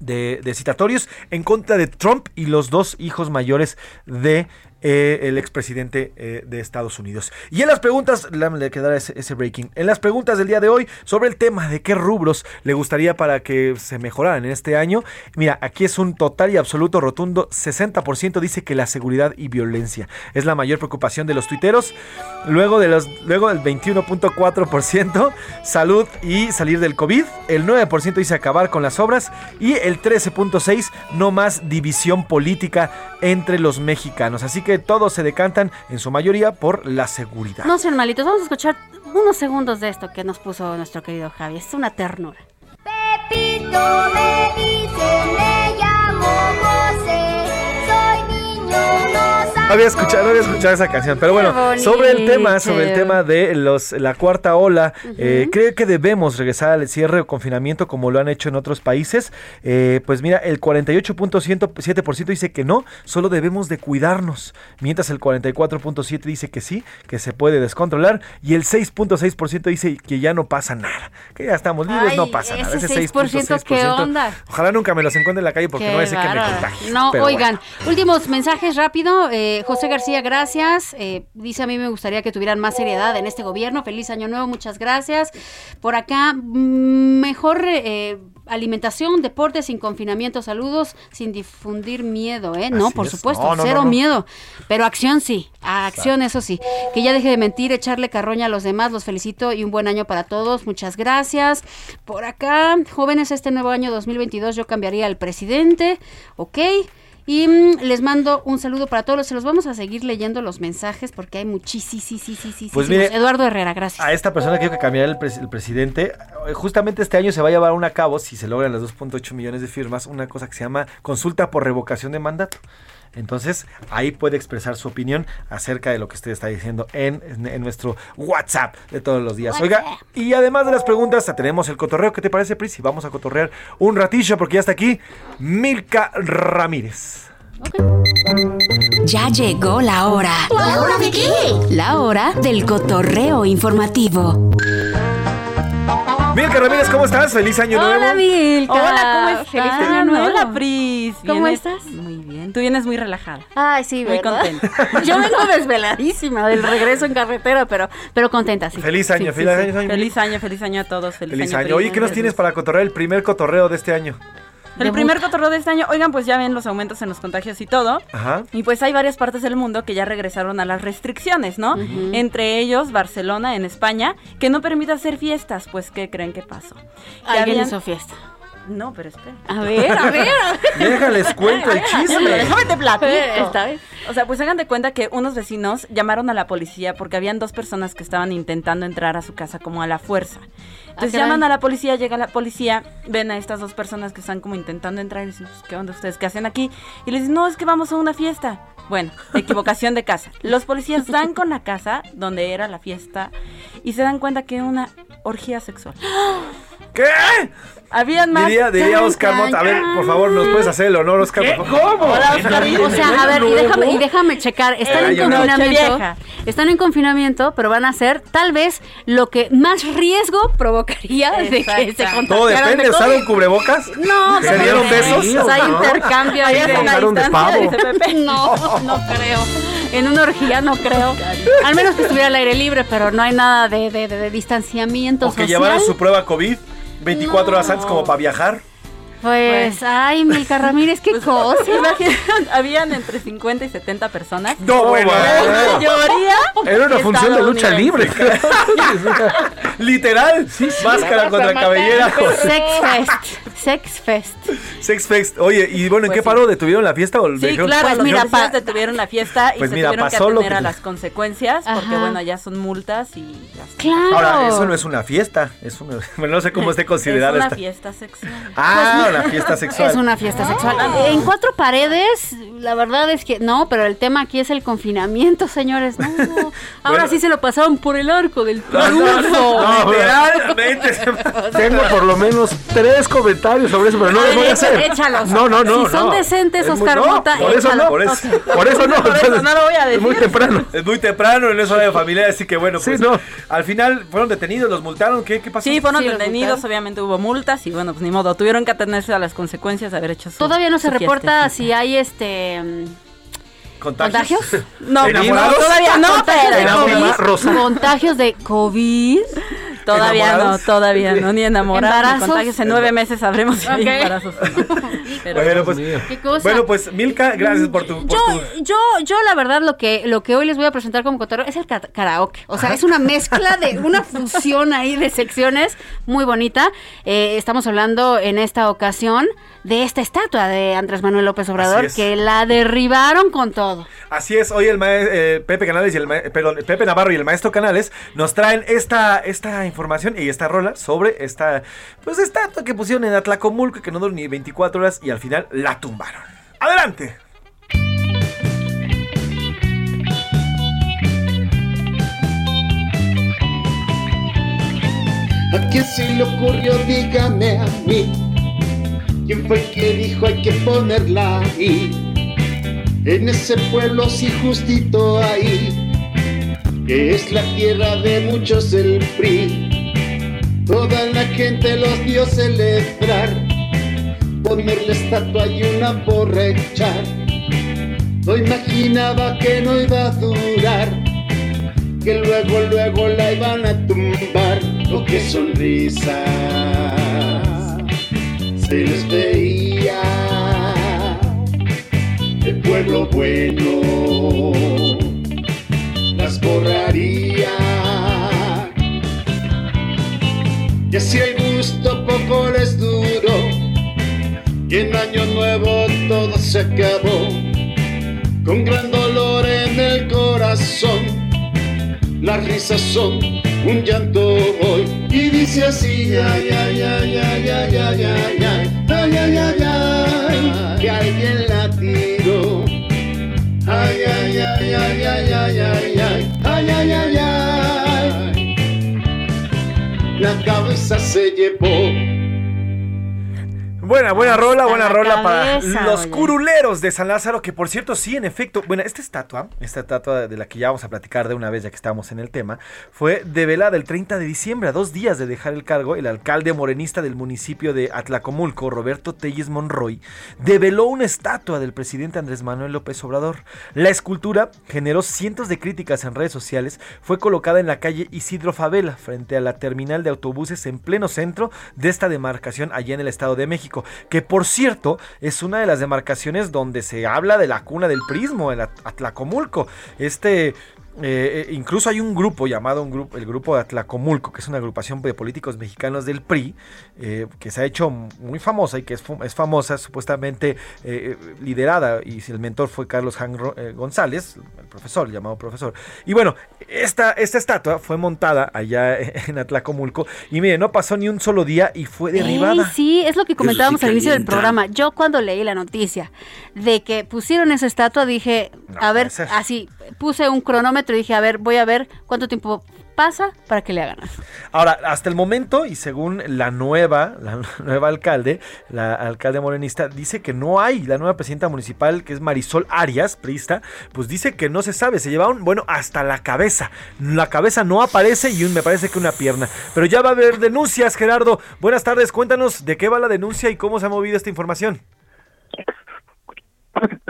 de, de citatorios en contra de Trump y los dos hijos mayores de eh, el expresidente eh, de Estados Unidos. Y en las preguntas, le quedará ese, breaking. En las preguntas del día de hoy sobre el tema de qué rubros le gustaría para que se mejoraran en este año. Mira, aquí es un total y absoluto rotundo 60% dice que la seguridad y violencia es la mayor preocupación de los tuiteros. Luego de los luego del 21.4% salud y salir del COVID, el 9% dice acabar con las obras y el 13.6 no más división política entre los mexicanos. Así que todos se decantan en su mayoría por la seguridad. No sean malitos, vamos a escuchar unos segundos de esto que nos puso nuestro querido Javi. Es una ternura. Pepito me dice, no Había escuchado, no había escuchado esa canción, pero bueno, sobre el tema, sobre el tema de los la cuarta ola, eh, creo que debemos regresar al cierre o confinamiento como lo han hecho en otros países. Eh, pues mira, el 48.7% dice que no, solo debemos de cuidarnos, mientras el 44.7 dice que sí, que se puede descontrolar y el 6.6% dice que ya no pasa nada, que ya estamos libres, Ay, no pasa nada. ese 6%, ¿qué onda? Ojalá nunca me los encuentre en la calle porque Qué no es que me contagien. No, bueno. oigan, últimos mensajes rápido. Eh, José García, gracias. Eh, dice a mí me gustaría que tuvieran más seriedad en este gobierno. Feliz año nuevo, muchas gracias. Por acá, mm, mejor eh, alimentación, deporte sin confinamiento, saludos, sin difundir miedo, ¿eh? No, Así por es. supuesto, No, no, cero no. miedo. Pero acción sí, acción eso sí. Que ya deje de mentir, echarle carroña a los demás. Los felicito y un buen año para todos. Muchas gracias. Por acá, jóvenes, este nuevo año 2022 yo cambiaría al presidente, ¿ok? Y mm, les mando un saludo para todos. Se los vamos a seguir leyendo los mensajes porque hay muchísimos. Pues mire, Eduardo Herrera, gracias. A esta persona que quiero que cambiará el, pres- el presidente, eh, justamente este año se va a llevar a cabo, si se logran las 2.8 millones de firmas, una cosa que se llama consulta por revocación de mandato. Entonces, ahí puede expresar su opinión acerca de lo que usted está diciendo en, nuestro WhatsApp de todos los días. Oiga, y además de las preguntas, tenemos el cotorreo. ¿Qué te parece, Pris? Y vamos a cotorrear un ratillo porque ya está aquí Milka Ramírez. Ya llegó la hora. ¿La hora de qué? La hora del cotorreo informativo. Milka Ramírez, ¿cómo estás? Feliz año nuevo. Hola, Milka. Hola, ¿cómo estás? Feliz año nuevo. Hola, Pris. ¿Cómo Vienes- estás? Muy bien. Tú vienes muy relajada. Ay, sí, Muy ¿verdad? contenta. Yo vengo desveladísima del regreso en carretera, pero, pero contenta, sí. Feliz año, Sí, sí, feliz sí. año, año. Feliz año, feliz año a todos. Feliz, Feliz año. año. Oye, ¿qué nos tienes para cotorrear el primer cotorreo de este año? El primer cotorreo de este año, oigan, pues ya ven los aumentos en los contagios y todo. Ajá. Y pues hay varias partes del mundo que ya regresaron a las restricciones, ¿no? Entre ellos, Barcelona, en España, que no permite hacer fiestas. Pues, ¿qué creen que pasó? Que Alguien habían- hizo fiesta. No, pero espera. A ver, a ver, a ver. Déjales cuento el chisme. Déjame te platico. Eh, está bien. O sea, pues hagan de cuenta que unos vecinos llamaron a la policía porque habían dos personas que estaban intentando entrar a su casa como a la fuerza. Entonces caray. llaman a la policía, llega la policía, ven a estas dos personas que están como intentando entrar y dicen, pues, ¿qué onda ustedes? ¿Qué hacen aquí? Y les dicen, no, es que vamos a una fiesta. Bueno, equivocación de casa. Los policías dan con la casa donde era la fiesta y se dan cuenta que era una orgía sexual. ¿Qué? Habían más. Diría, diría Oscar Mota. A ver, por favor, ¿nos puedes hacer el honor, Oscar? ¿Cómo? Hola, Oscar. O sea, a ver, y déjame, y déjame checar. Están en confinamiento. Están en confinamiento, pero van a hacer tal vez lo que más riesgo provocaría de que se contagiaran Todo depende. de. ¿Usaron cubrebocas? No, ¿Se dieron besos? O sea, ¿No? intercambio de- distancia, Pepe. No, no creo. En una orgía no creo. Al menos que estuviera al aire libre, pero no hay nada de, de- de- de distanciamiento O que social. su prueba COVID 24 horas antes como para viajar. Pues, ay, Milka Ramírez, qué cosa. Imagínate, habían entre 50 y 70 personas. No, bueno. La mayoría Era una función de lucha libre. Literal. Máscara contra cabellera. Sex Fest. Sex Fest. Sex Fest. Oye, y bueno, ¿en Pues qué sí. paró? ¿Detuvieron la fiesta o Sí, dijeron- claro, Pues mira, pa- detuvieron la fiesta y Pues se mira, tuvieron que pasó que- a las consecuencias porque bueno, ya son multas y ya está. Claro. Ahora, eso no es una fiesta. Es una, bueno, no sé cómo esté Es considerada una esta. fiesta sexual. Ah, una fiesta sexual. Es una fiesta sexual. En cuatro paredes, la verdad es que no, pero el tema aquí es el confinamiento, señores. No, ahora Bueno. sí se lo pasaron por el arco del No, no, triunfo. no, literalmente. Tengo por lo menos tres comentarios sobre eso, pero no A los voy a hacer. échalos. No, no, no. Si son no. decentes, Es muy- Oscar no, Mota, por eso no. Por eso, Ok. por eso no. Por eso no lo voy a Es muy decir. temprano. Es muy temprano en eso de familia, así que bueno, Sí, pues no. al final fueron detenidos, los multaron, ¿qué, qué pasó? Sí, fueron Sí, detenidos, obviamente hubo multas y bueno, pues ni modo, tuvieron que atenerse a las consecuencias de haber hecho su Todavía no se reporta si hay este mm, ¿Contagios? contagios. No, ¿Enamorados? todavía no, Contagios de pero-. Contagios de COVID. Todavía no, todavía no, ni enamorados, ¿Embarazos? contagios. En nueve meses sabremos si hay Ok. embarazos o no. Pero- Bueno, pues, Qué cosa. bueno, pues Milka, gracias por tu... por Yo, tu- yo, yo la verdad lo que, lo que hoy les voy a presentar como cotorreo es el karaoke. O sea, es una mezcla de una fusión ahí de secciones muy bonita. Eh, estamos hablando en esta ocasión de esta estatua de Andrés Manuel López Obrador es. que la derribaron con todo. Así es, hoy el eh, Pepe Canales y el perdón, Pepe Navarro y el maestro Canales nos traen esta, esta información y esta rola sobre esta pues estatua que pusieron en Atlacomulco que no duró ni 24 horas y al final la tumbaron. Adelante. ¿A quién se le ocurrió? Dígame a mí. ¿Quién fue el que dijo hay que ponerla ahí? En ese pueblo sí justito ahí, que es la tierra de muchos el PRI. Toda la gente los vio celebrar, ponerle estatua y una porrechar. No imaginaba que no iba a durar, que luego, luego la iban a tumbar. Oh, qué sonrisa se les veía. El pueblo bueno las borraría. Y así el gusto poco les duró. Y en año nuevo todo se acabó. Con gran dolor en el corazón. Las risas son un llanto hoy. Y dice así, ay, ay, ay, ay, ay, ay, ay, ay, ay, ay, ay, que alguien la tiró. Ay, ay, ay, ay, ay, ay, ay, říkali se si po Buena, buena rola, buena la rola para los oye. curuleros de San Lázaro, que por cierto, sí, en efecto, bueno, esta estatua, esta estatua de la que ya vamos a platicar de una vez ya que estamos en el tema, fue develada el 30 de diciembre, a dos días de dejar el cargo, el alcalde morenista del municipio de Atlacomulco, Roberto Telles Monroy, develó una estatua del presidente Andrés Manuel López Obrador. La escultura generó cientos de críticas en redes sociales, fue colocada en la calle Isidro Favela, frente a la terminal de autobuses en pleno centro de esta demarcación allá en el Estado de México, que por cierto es una de las demarcaciones donde se habla de la cuna del prismo, el At- Atlacomulco. Este eh, eh, incluso hay un grupo llamado un grupo, el grupo de Atlacomulco, que es una agrupación de políticos mexicanos del PRI, eh, que se ha hecho muy famosa y que es, es famosa, supuestamente eh, eh, liderada, y si el mentor fue Carlos Jan eh, González, el profesor, llamado profesor. Y bueno, esta, esta estatua fue montada allá en Atlacomulco, y mire, no pasó ni un solo día y fue derribada. Ey, sí, es lo que comentábamos sí al inicio del programa. Yo cuando leí la noticia de que pusieron esa estatua dije, a ver, así, puse un cronómetro y dije, a ver, voy a ver cuánto tiempo pasa para que le hagan. Ahora, hasta el momento, y según la nueva, la nueva alcalde, la alcalde morenista, dice que no hay, la nueva presidenta municipal, que es Marisol Arias, priista, pues dice que no se sabe, se llevaron, bueno, hasta la cabeza. La cabeza no aparece y me parece que una pierna. Pero ya va a haber denuncias, Gerardo. Buenas tardes, cuéntanos de qué va la denuncia y cómo se ha movido esta información.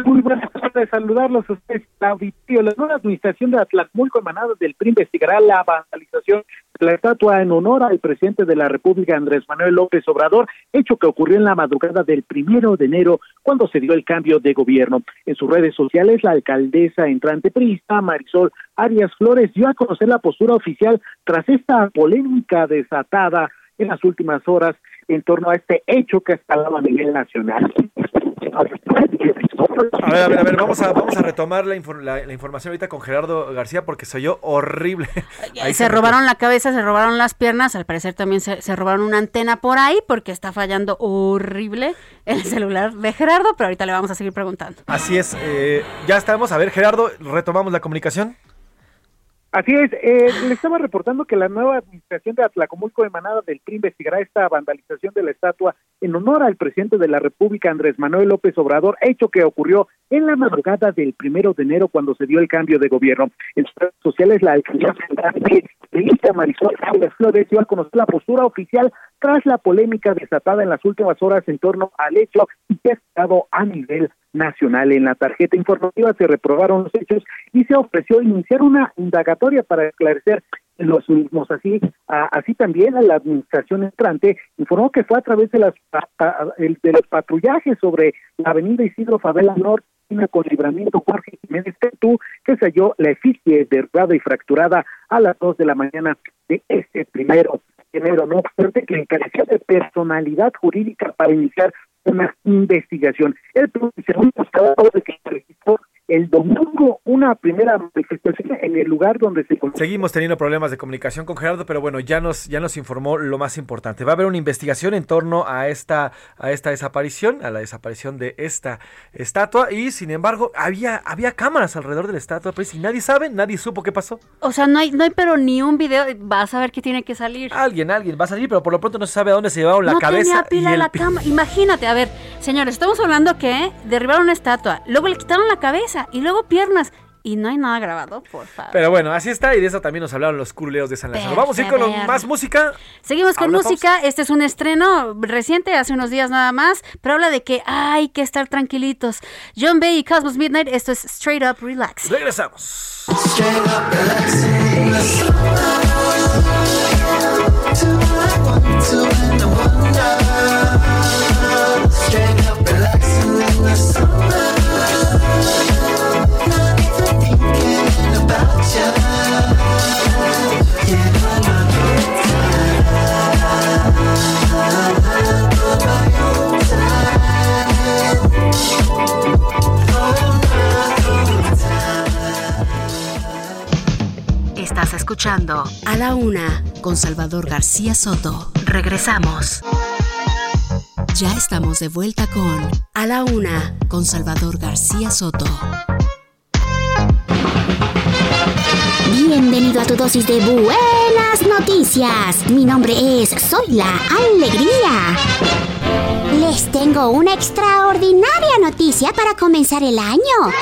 Muy buenas tardes, saludarlos a ustedes, la nueva administración de Atlacmulco emanada del PRI investigará la vandalización de la estatua en honor al presidente de la República, Andrés Manuel López Obrador, hecho que ocurrió en la madrugada del primero de enero, cuando se dio el cambio de gobierno. En sus redes sociales, la alcaldesa entrante priista, Marisol Arias Flores, dio a conocer la postura oficial tras esta polémica desatada en las últimas horas en torno a este hecho que escalaba a nivel nacional. A ver, a ver, a ver, vamos a, vamos a retomar la, infor- la- la información ahorita con Gerardo García porque se oyó horrible. Ahí se robaron la cabeza, se robaron las piernas, al parecer también se, se robaron una antena por ahí porque está fallando horrible el celular de Gerardo, pero ahorita le vamos a seguir preguntando. Así es, eh, ya estamos. A ver, Gerardo, retomamos la comunicación. Así es, eh, le estaba reportando que la nueva administración de Atlacomulco emanada del PRI investigará esta vandalización de la estatua en honor al presidente de la República, Andrés Manuel López Obrador, hecho que ocurrió en la madrugada del primero de enero cuando se dio el cambio de gobierno. En sus redes sociales, la alcaldía de Marisol Flores dio a conocer la postura oficial tras la polémica desatada en las últimas horas en torno al hecho que ha estado a nivel nacional. En la tarjeta informativa se reprobaron los hechos y se ofreció iniciar una indagatoria para esclarecer los mismos. Así, así también a la administración entrante informó que fue a través de, las, de los patrullajes sobre la avenida Isidro Favela Norte con libramiento Jorge Jiménez Tetú, que se halló la efigie derribada y fracturada a las dos de la mañana de este primero enero. No obstante, que carecía de personalidad jurídica para iniciar una investigación. El segundo de que se el domingo una primera manifestación en el lugar donde se Seguimos teniendo problemas de comunicación con Gerardo, pero bueno, ya nos ya nos informó lo más importante. Va a haber una investigación en torno a esta a esta desaparición, a la desaparición de esta estatua y sin embargo, había había cámaras alrededor de la estatua, pues y nadie sabe, nadie supo qué pasó. O sea, no hay no hay pero ni un video, vas a ver qué tiene que salir. Alguien, alguien va a salir, pero por lo pronto no se sabe a dónde se llevaron la no cabeza tenía pila la cama. Imagínate, a ver, señores, estamos hablando que derribaron una estatua, luego le quitaron la cabeza y luego piernas. Y no hay nada grabado, por favor. Pero bueno, así está y de eso también nos hablaron los curuleos de San Lázaro. Vamos a ir con más música. Seguimos con música. Este es un estreno reciente, hace unos días nada más, pero habla de que hay que estar tranquilitos. John Bay y Cosmos Midnight, esto es Straight Up Relax. Regresamos. Straight up relaxing. Estás escuchando A la Una con Salvador García Soto. Regresamos. Ya estamos de vuelta con A la Una con Salvador García Soto. Bienvenido a tu dosis de buenas noticias. Mi nombre es Soy la Alegría. Les tengo una extraordinaria noticia para comenzar el año.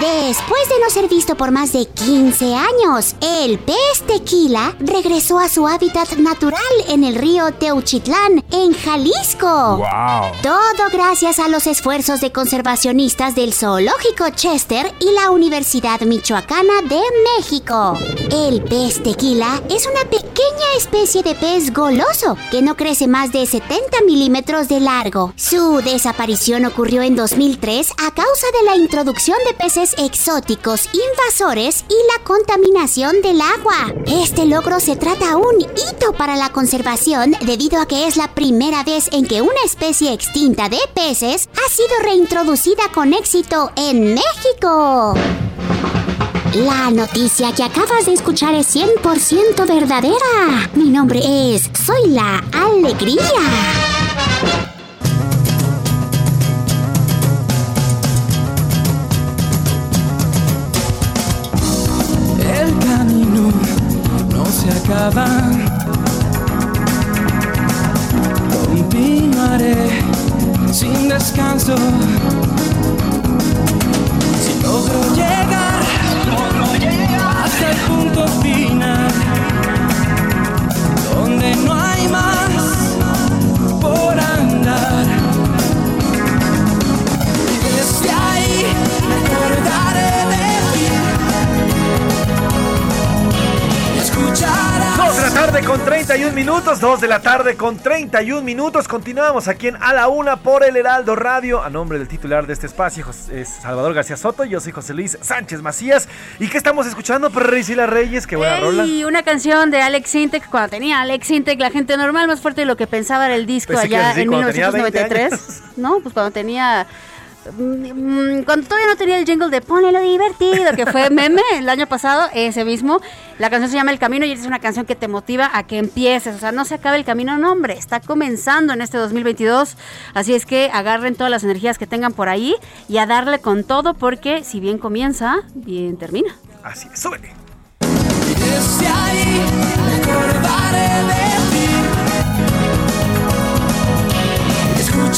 Después de no ser visto por más de 15 años, el pez tequila regresó a su hábitat natural en el río Teuchitlán, en Jalisco. ¡Wow! Todo gracias a los esfuerzos de conservacionistas del Zoológico Chester y la Universidad Michoacana de México. El pez tequila es una pequeña especie de pez goloso que no crece más de 70 milímetros de largo. Su desaparición ocurrió en 2003 a causa de la introducción de peces exóticos invasores y la contaminación del agua. Este logro se trata un hito para la conservación debido a que es la primera vez en que una especie extinta de peces ha sido reintroducida con éxito en México. La noticia que acabas de escuchar es 100% verdadera. Mi nombre es Soy la Alegría. Acaba. Continuaré sin descanso. 31 minutos, 2 de la tarde con 31 minutos. Continuamos aquí en A la Una por el Heraldo Radio. A nombre del titular de este espacio, Jos- es Salvador García Soto. Yo soy José Luis Sánchez Macías. ¿Y qué estamos escuchando? Priscila Reyes, qué buena rola. Y una canción de Alex Sintek, cuando tenía Alex Sintek, la gente normal más fuerte de lo que pensaba era el disco Pensé allá decir en cuando tenía 1993. No, pues cuando tenía. Mm, Cuando todavía no tenía el jingle de Ponle lo divertido, que fue meme el año pasado, ese mismo. La canción se llama El Camino y es una canción que te motiva a que empieces. O sea, no se acabe el camino, no, hombre. Está comenzando en este 2022. Así es que agarren todas las energías que tengan por ahí y a darle con todo, porque si bien comienza, bien termina. Así es, súbele.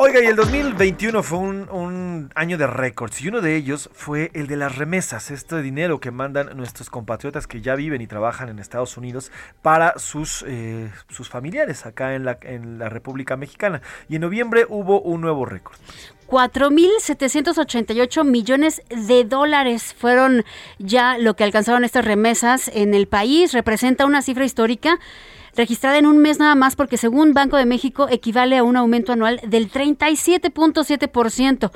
Oiga, y el 2021 fue un, un año de récords y uno de ellos fue el de las remesas, este dinero que mandan nuestros compatriotas que ya viven y trabajan en Estados Unidos para sus, eh, sus familiares acá en la, en la República Mexicana. Y en noviembre hubo un nuevo récord. 4.788 millones de dólares fueron ya lo que alcanzaron estas remesas en el país. Representa una cifra histórica registrada en un mes nada más porque según Banco de México equivale a un aumento anual del 37.7%.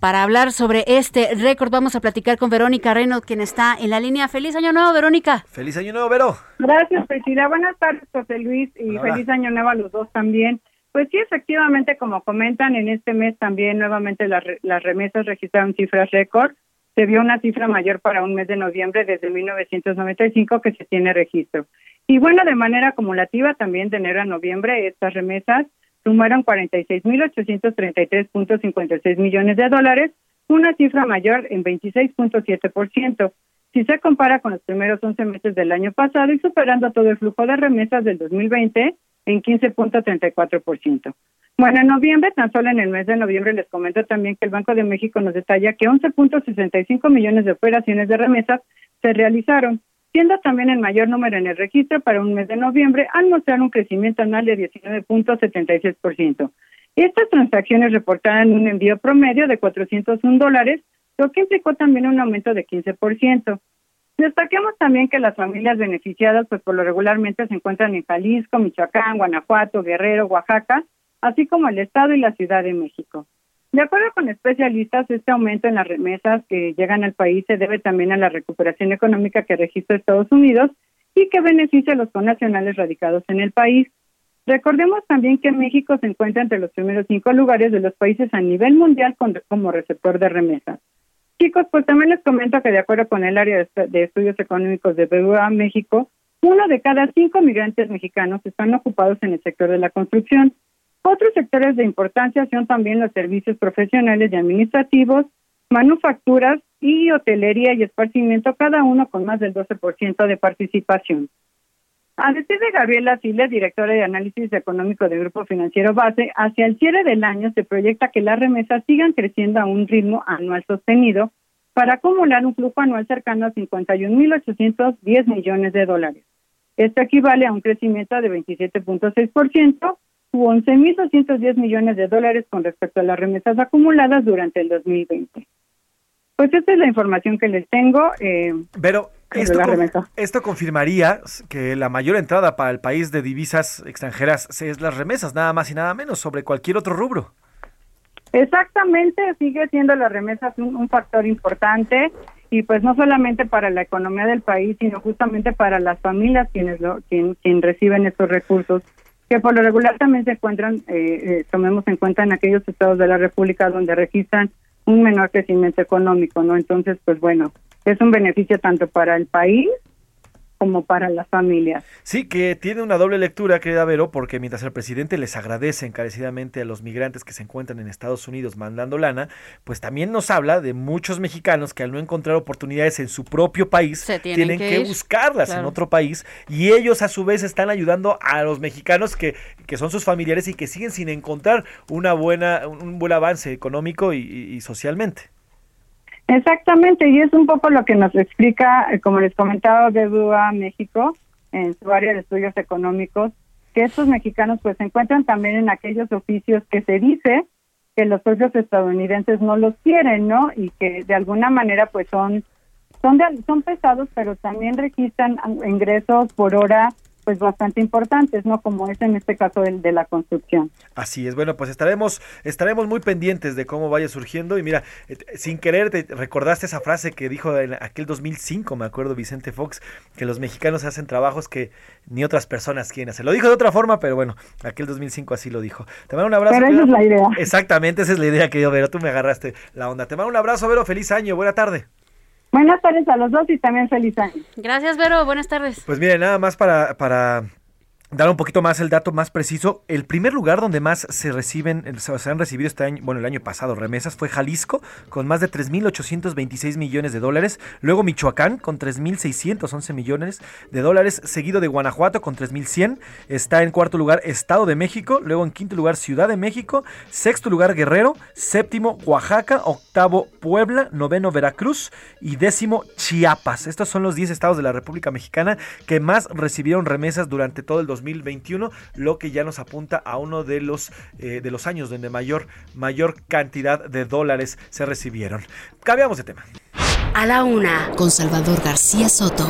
Para hablar sobre este récord vamos a platicar con Verónica Reynolds, quien está en la línea. Feliz año nuevo, Verónica. Feliz año nuevo, Vero. Gracias, Priscila. Buenas tardes, José Luis, y Hola. feliz año nuevo a los dos también. Pues sí, efectivamente, como comentan, en este mes también nuevamente las, re- las remesas registraron cifras récord. Se vio una cifra mayor para un mes de noviembre desde 1995 que se tiene registro. Y bueno, de manera acumulativa también de enero a noviembre estas remesas sumaron 46.833.56 millones de dólares, una cifra mayor en 26.7%. Si se compara con los primeros 11 meses del año pasado y superando todo el flujo de remesas del 2020 en 15.34%. Bueno, en noviembre, tan solo en el mes de noviembre, les comento también que el Banco de México nos detalla que 11.65 millones de operaciones de remesas se realizaron, siendo también el mayor número en el registro para un mes de noviembre, al mostrar un crecimiento anual de 19.76%. Estas transacciones reportaron un envío promedio de 401 dólares, lo que implicó también un aumento de 15%. Destaquemos también que las familias beneficiadas, pues por lo regularmente se encuentran en Jalisco, Michoacán, Guanajuato, Guerrero, Oaxaca, así como el Estado y la Ciudad de México. De acuerdo con especialistas, este aumento en las remesas que llegan al país se debe también a la recuperación económica que registra Estados Unidos y que beneficia a los connacionales radicados en el país. Recordemos también que México se encuentra entre los primeros cinco lugares de los países a nivel mundial como receptor de remesas. Chicos, pues también les comento que de acuerdo con el área de estudios económicos de BBVA México, uno de cada cinco migrantes mexicanos están ocupados en el sector de la construcción. Otros sectores de importancia son también los servicios profesionales y administrativos, manufacturas y hotelería y esparcimiento, cada uno con más del 12% de participación. A decir de Gabriela Siles, directora de análisis económico del Grupo Financiero Base, hacia el cierre del año se proyecta que las remesas sigan creciendo a un ritmo anual sostenido para acumular un flujo anual cercano a 51.810 millones de dólares. Esto equivale a un crecimiento de 27.6% u 11.210 millones de dólares con respecto a las remesas acumuladas durante el 2020. Pues esta es la información que les tengo. Eh, Pero esto, con- confirmaría que la mayor entrada para el país de divisas extranjeras es las remesas, nada más y nada menos, sobre cualquier otro rubro. Exactamente, sigue siendo las remesas un, un factor importante y pues no solamente para la economía del país, sino justamente para las familias quienes lo, quien, quien reciben estos recursos, que por lo regular también se encuentran, eh, eh, tomemos en cuenta en aquellos estados de la República donde registran un menor crecimiento económico, ¿no? Entonces, pues bueno, es un beneficio tanto para el país como para las familias. Sí, que tiene una doble lectura, querida Vero, porque mientras el presidente les agradece encarecidamente a los migrantes que se encuentran en Estados Unidos mandando lana, pues también nos habla de muchos mexicanos que al no encontrar oportunidades en su propio país, tienen tienen que buscarlas en otro país y ellos a su vez están ayudando a los mexicanos que, que son sus familiares y que siguen sin encontrar una buena, un buen avance económico y, y- y socialmente. Exactamente, y es un poco lo que nos explica, eh, como les comentaba, BBVA México, en su área de estudios económicos, que estos mexicanos pues se encuentran también en aquellos oficios que se dice que los socios estadounidenses no los quieren, ¿no? Y que de alguna manera pues son son de- son pesados, pero también registran ah, ingresos por hora pues bastante importantes, ¿no? Como es en este caso el de la construcción. Así es, bueno, pues estaremos, estaremos muy pendientes de cómo vaya surgiendo. Y mira, eh, sin querer te recordaste esa frase que dijo en aquel 2005, me acuerdo Vicente Fox, que los mexicanos hacen trabajos que ni otras personas quieren hacer. Lo dijo de otra forma, pero bueno, aquel 2005 así lo dijo. Te mando un abrazo. Pero esa es la idea. Exactamente, esa es la idea, querido Vero. Tú me agarraste la onda. Te mando un abrazo, Vero. Feliz año, buena tarde. Buenas tardes a los dos y también feliz año. Gracias, Vero. Buenas tardes. Pues mire, nada más para, para dar un poquito más el dato más preciso, el primer lugar donde más se reciben, se han recibido este año, bueno, el año pasado remesas fue Jalisco, con más de 3.826 millones de dólares. Luego Michoacán, con 3.611 millones de dólares. Seguido de Guanajuato, con 3.100. Está en cuarto lugar Estado de México. Luego en quinto lugar Ciudad de México. Sexto lugar Guerrero. Séptimo Oaxaca. Octavo Puebla. Noveno Veracruz. Y décimo Chiapas. Estos son los 10 estados de la República Mexicana que más recibieron remesas durante todo el 2021, lo que ya nos apunta a uno de los, eh, de los años donde mayor, mayor cantidad de dólares se recibieron. Cambiamos de tema. A la una, con Salvador García Soto.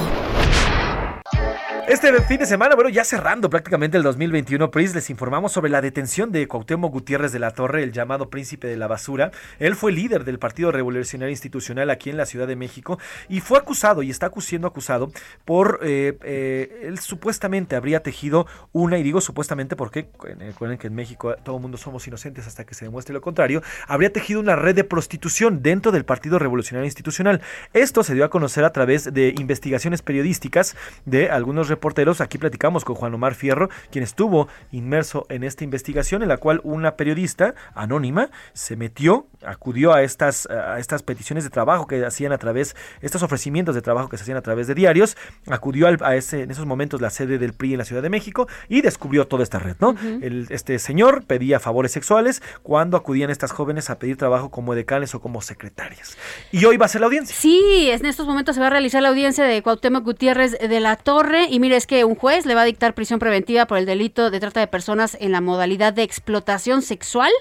Este fin de semana, bueno, ya cerrando prácticamente el 2021, Pris, les informamos sobre la detención de Cuauhtémoc Gutiérrez de la Torre, el llamado príncipe de la basura. Él fue líder del Partido Revolucionario Institucional aquí en la Ciudad de México y fue acusado y está siendo acusado por, eh, eh, él supuestamente habría tejido una, y digo supuestamente porque, recuerden que en México todo el mundo somos inocentes hasta que se demuestre lo contrario, habría tejido una red de prostitución dentro del Partido Revolucionario Institucional. Esto se dio a conocer a través de investigaciones periodísticas de algunos reporteros. Aquí platicamos con Juan Omar Fierro, quien estuvo inmerso en esta investigación en la cual una periodista anónima se metió, acudió a estas, a estas peticiones de trabajo que hacían a través, estos ofrecimientos de trabajo que se hacían a través de diarios, acudió a ese, en esos momentos la sede del PRI en la Ciudad de México y descubrió toda esta red, ¿no? El, este señor pedía favores sexuales cuando acudían estas jóvenes a pedir trabajo como decanes o como secretarias. Y hoy va a ser la audiencia. Sí, en estos momentos se va a realizar la audiencia de Cuauhtémoc Gutiérrez de la Torre y mire, es que un juez le va a dictar prisión preventiva por el delito de trata de personas en la modalidad de explotación sexual.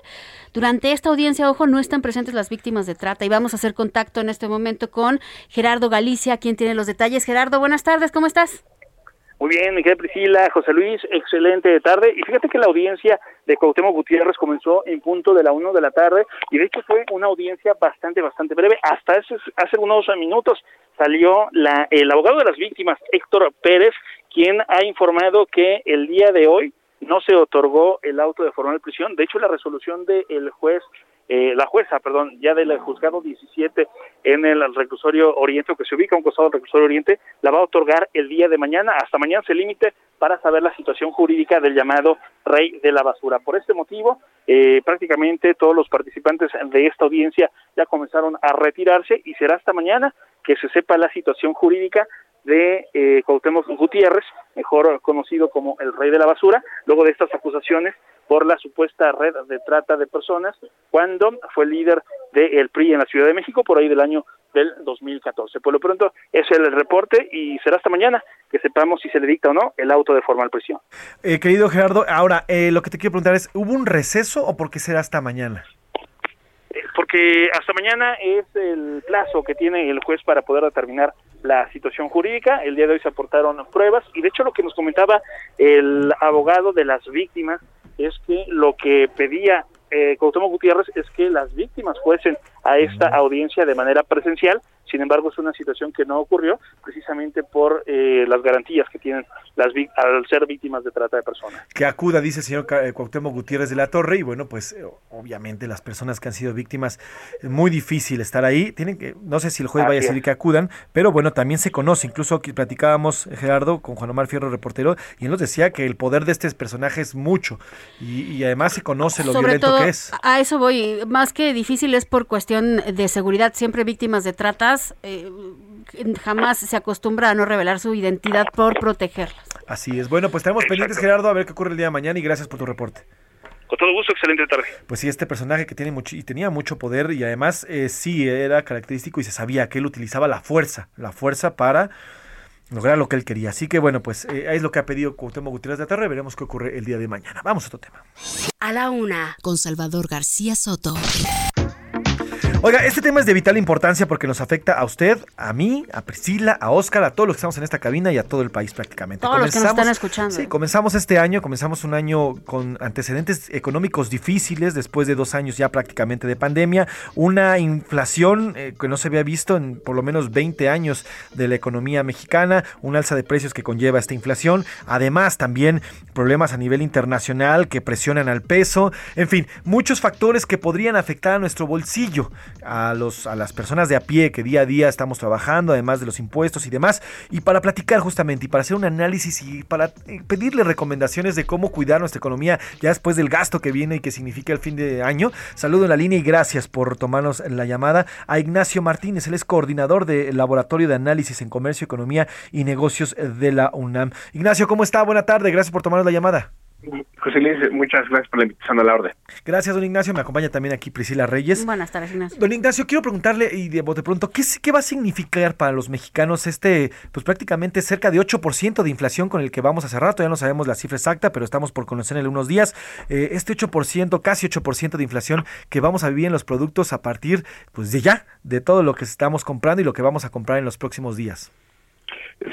Durante esta audiencia, ojo, no están presentes las víctimas de trata y vamos a hacer contacto en este momento con Gerardo Galicia, quien tiene los detalles. Gerardo, buenas tardes, ¿cómo estás? Muy bien, mi querida Priscila, José Luis, excelente tarde. Y fíjate que la audiencia de Cuauhtémoc Gutiérrez comenzó en punto de la 1 de la tarde y de hecho fue una audiencia bastante, bastante breve. Hasta hace, hace unos minutos salió la, el abogado de las víctimas, Héctor Pérez, quien ha informado que el día de hoy no se otorgó el auto de formal prisión. De hecho, la resolución del juez, eh, la jueza, perdón, ya del juzgado 17 en el reclusorio Oriente, que se ubica a un costado del reclusorio Oriente, la va a otorgar el día de mañana. Hasta mañana se límite para saber la situación jurídica del llamado rey de la basura. Por este motivo, eh, prácticamente todos los participantes de esta audiencia ya comenzaron a retirarse y será hasta mañana que se sepa la situación jurídica de eh, Cuauhtémoc Gutiérrez, mejor conocido como el rey de la basura, luego de estas acusaciones por la supuesta red de trata de personas, cuando fue líder del PRI en la Ciudad de México por ahí del año del 2014. Por lo pronto, es el reporte y será hasta mañana que sepamos si se le dicta o no el auto de formal prisión. Eh, querido Gerardo, ahora eh, lo que te quiero preguntar es, ¿hubo un receso o por qué será hasta mañana? Porque hasta mañana es el plazo que tiene el juez para poder determinar la situación jurídica. El día de hoy se aportaron pruebas y de hecho lo que nos comentaba el abogado de las víctimas es que lo que pedía eh, Cuauhtémoc Gutiérrez es que las víctimas fuesen a esta audiencia de manera presencial sin embargo, es una situación que no ocurrió precisamente por eh, las garantías que tienen las al ser víctimas de trata de personas. Que acuda, dice el señor eh, Cuauhtémoc Gutiérrez de la Torre, y bueno, pues eh, obviamente las personas que han sido víctimas, es muy difícil estar ahí. Tienen que, no sé si el juez vaya a decir que acudan, pero bueno, también se conoce. Incluso aquí platicábamos, Gerardo, con Juan Omar Fierro, reportero, y él nos decía que el poder de este personaje es mucho, y, además se conoce lo violento que es. A eso voy, más que difícil es por cuestión de seguridad, siempre víctimas de tratas eh, jamás se acostumbra a no revelar su identidad por protegerlas. Así es. Bueno, pues tenemos pendientes, Gerardo, a ver qué ocurre el día de mañana y gracias por tu reporte. Con todo gusto, excelente tarde. Pues sí, este personaje que tiene mucho y tenía mucho poder y además eh, sí era característico y se sabía que él utilizaba la fuerza, la fuerza para lograr lo que él quería. Así que bueno, pues eh, es lo que ha pedido Cuauhtémoc Gutiérrez de Terre. Veremos qué ocurre el día de mañana. Vamos a otro tema. A la una, con Salvador García Soto. Oiga, este tema es de vital importancia porque nos afecta a usted, a mí, a Priscila, a Oscar, a todos los que estamos en esta cabina y a todo el país prácticamente. Todos los que nos están escuchando. Sí, comenzamos este año, comenzamos un año con antecedentes económicos difíciles después de dos años ya prácticamente de pandemia, una inflación eh, que no se había visto en por lo menos 20 años de la economía mexicana, un alza de precios que conlleva esta inflación, además también problemas a nivel internacional que presionan al peso, en fin, muchos factores que podrían afectar a nuestro bolsillo a, los, a las personas de a pie que día a día estamos trabajando, además de los impuestos y demás, y para platicar justamente y para hacer un análisis y para eh, pedirle recomendaciones de cómo cuidar nuestra economía ya después del gasto que viene y que significa el fin de año. Saludo en la línea y gracias por tomarnos la llamada a Ignacio Martínez, él es coordinador del Laboratorio de Análisis en Comercio, Economía y Negocios de la UNAM. Ignacio, ¿cómo está? Buena tarde, gracias por tomarnos la llamada. José Luis, muchas gracias por la invitación a la orden. Gracias, don Ignacio. Me acompaña también aquí Priscila Reyes. Buenas tardes, Ignacio. Don Ignacio, quiero preguntarle y de, de pronto, ¿qué, ¿qué va a significar para los mexicanos este, pues prácticamente cerca de 8% de inflación con el que vamos a cerrar? Todavía no sabemos la cifra exacta, pero estamos por conocer en unos días. Eh, este 8%, casi 8% de inflación que vamos a vivir en los productos a partir pues de ya, de todo lo que estamos comprando y lo que vamos a comprar en los próximos días.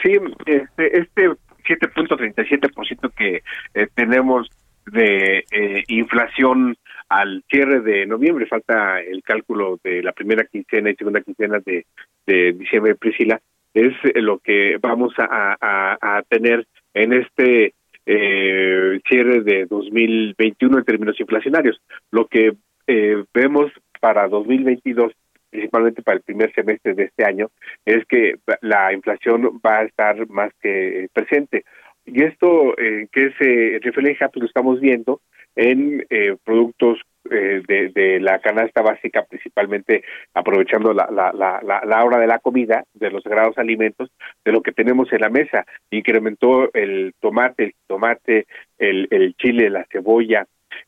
Sí, este, este 7.37% que eh, tenemos de eh, inflación al cierre de noviembre, falta el cálculo de la primera quincena y segunda quincena de, de diciembre, Priscila, es eh, lo que vamos a, tener en este cierre de 2021 en términos inflacionarios. Lo que eh, vemos para 2022 principalmente para el primer semestre de este año, es que la inflación va a estar más que presente. Y esto eh, que se refleja, pues lo estamos viendo en eh, productos eh, de, la canasta básica, principalmente aprovechando la, la, la, la, hora de la comida, de los sagrados alimentos, de lo que tenemos en la mesa. Incrementó el tomate, el tomate, el chile, la cebolla,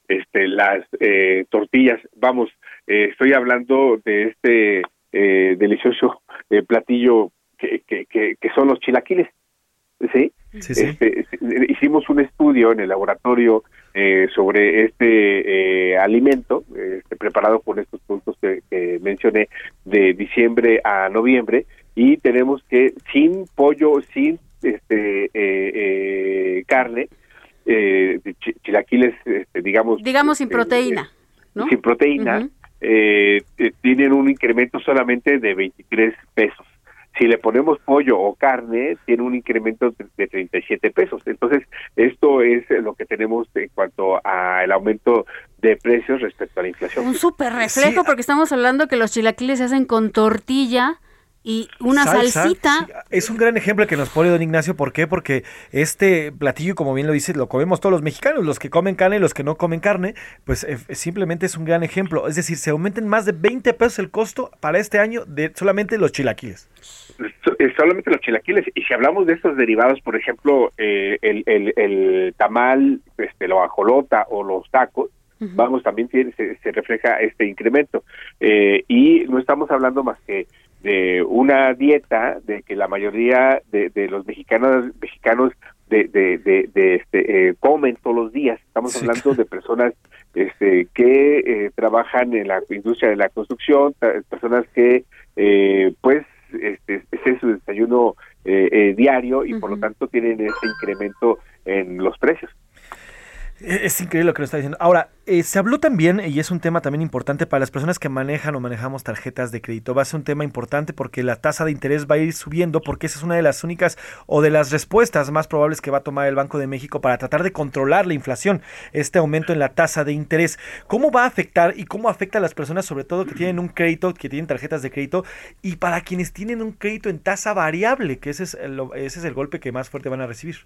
este, las eh, tortillas. Vamos, eh, estoy hablando de este eh, delicioso eh, platillo que, que, que, que son los chilaquiles. ¿sí? Este, hicimos un estudio en el laboratorio eh, sobre este alimento este, preparado con estos productos que, que, mencioné de diciembre a noviembre y tenemos que sin pollo, sin este eh, carne, chilaquiles, este, digamos, digamos sin proteína, ¿no? Sin proteína, tienen un incremento solamente de 23 pesos si le ponemos pollo o carne, tiene un incremento de 37 pesos. Entonces, esto es lo que tenemos en cuanto al aumento de precios respecto a la inflación. Un súper reflejo, porque estamos hablando que los chilaquiles se hacen con tortilla y una salsita. Es un gran ejemplo que nos pone don Ignacio. ¿Por qué? Porque este platillo, como bien lo dice, lo comemos todos los mexicanos, los que comen carne y los que no comen carne, pues eh, simplemente es un gran ejemplo. Es decir, se aumenten más de 20 pesos el costo para este año de solamente los chilaquiles. Solamente los chilaquiles. Y si hablamos de estos derivados, por ejemplo, eh, el, el, el, tamal, este, la ajolota o los tacos, vamos, también tiene, se, se, refleja este incremento. Eh, y no estamos hablando más que de una dieta de que la mayoría de, de los mexicanos mexicanos de, de, de, este, eh, comen todos los días. Estamos hablando de personas este, que eh, trabajan en la industria de la construcción, personas que eh, pues este, es su desayuno eh, diario y por lo tanto tienen ese incremento en los precios. Es increíble lo que nos está diciendo. Ahora, eh, se habló también, y es un tema también importante para las personas que manejan o manejamos tarjetas de crédito, va a ser un tema importante porque la tasa de interés va a ir subiendo porque esa es una de las únicas o de las respuestas más probables que va a tomar el Banco de México para tratar de controlar la inflación, este aumento en la tasa de interés. ¿Cómo va a afectar y cómo afecta a las personas, sobre todo que tienen un crédito, que tienen tarjetas de crédito, y para quienes tienen un crédito en tasa variable, que ese es el, ese es el golpe que más fuerte van a recibir?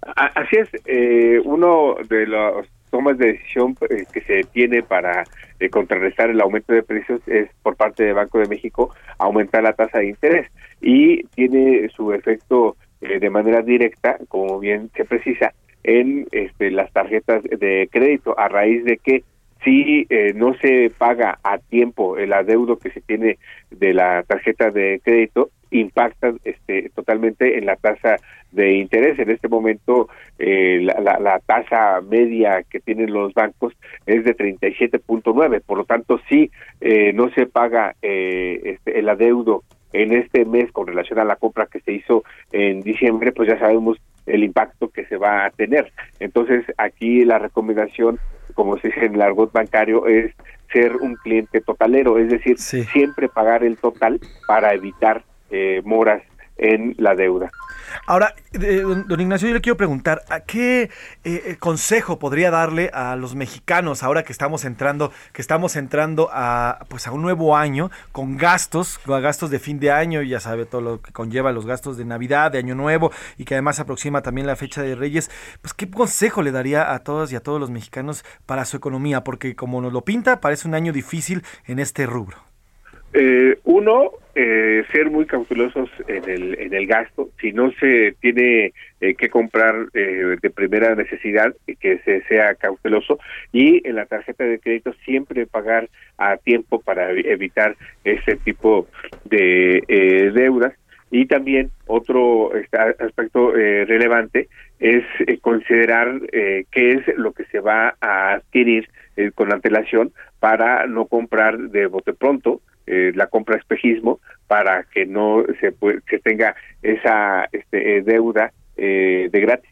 Así es, eh, uno de los tomas de decisión eh, que se tiene para eh, contrarrestar el aumento de precios es por parte del Banco de México aumentar la tasa de interés y tiene su efecto eh, de manera directa, como bien se precisa, en este, las tarjetas de crédito a raíz de que si eh, no se paga a tiempo el adeudo que se tiene de la tarjeta de crédito, impacta este, totalmente en la tasa de interés. En este momento, eh, la, la, la, tasa media que tienen los bancos es de 37.9. Por lo tanto, si eh, no se paga eh, este, el adeudo en este mes con relación a la compra que se hizo en diciembre, pues ya sabemos el impacto que se va a tener. Entonces, aquí la recomendación, como se dice en el argot bancario, es ser un cliente totalero, es decir, sí. siempre pagar el total para evitar eh, moras en la deuda. Ahora, eh, don, Ignacio, yo le quiero preguntar, ¿a qué eh, eh, consejo podría darle a los mexicanos ahora que estamos entrando, que estamos entrando a pues a un nuevo año con gastos, con gastos de fin de año, ya sabe todo lo que conlleva los gastos de Navidad, de Año Nuevo y que además aproxima también la fecha de Reyes, pues qué consejo le daría a todas y a todos los mexicanos para su economía, porque como nos lo pinta, parece un año difícil en este rubro. Eh, uno, eh, ser muy cautelosos en el, en el gasto. Si no se tiene eh, que comprar eh, de primera necesidad, eh, que se sea cauteloso. Y en la tarjeta de crédito siempre pagar a tiempo para evi- evitar ese tipo de eh, deudas. Y también otro este, aspecto relevante es considerar qué es lo que se va a adquirir con antelación para no comprar de bote pronto eh, la compra espejismo para que no se se tenga esa este, eh, deuda eh, de gratis.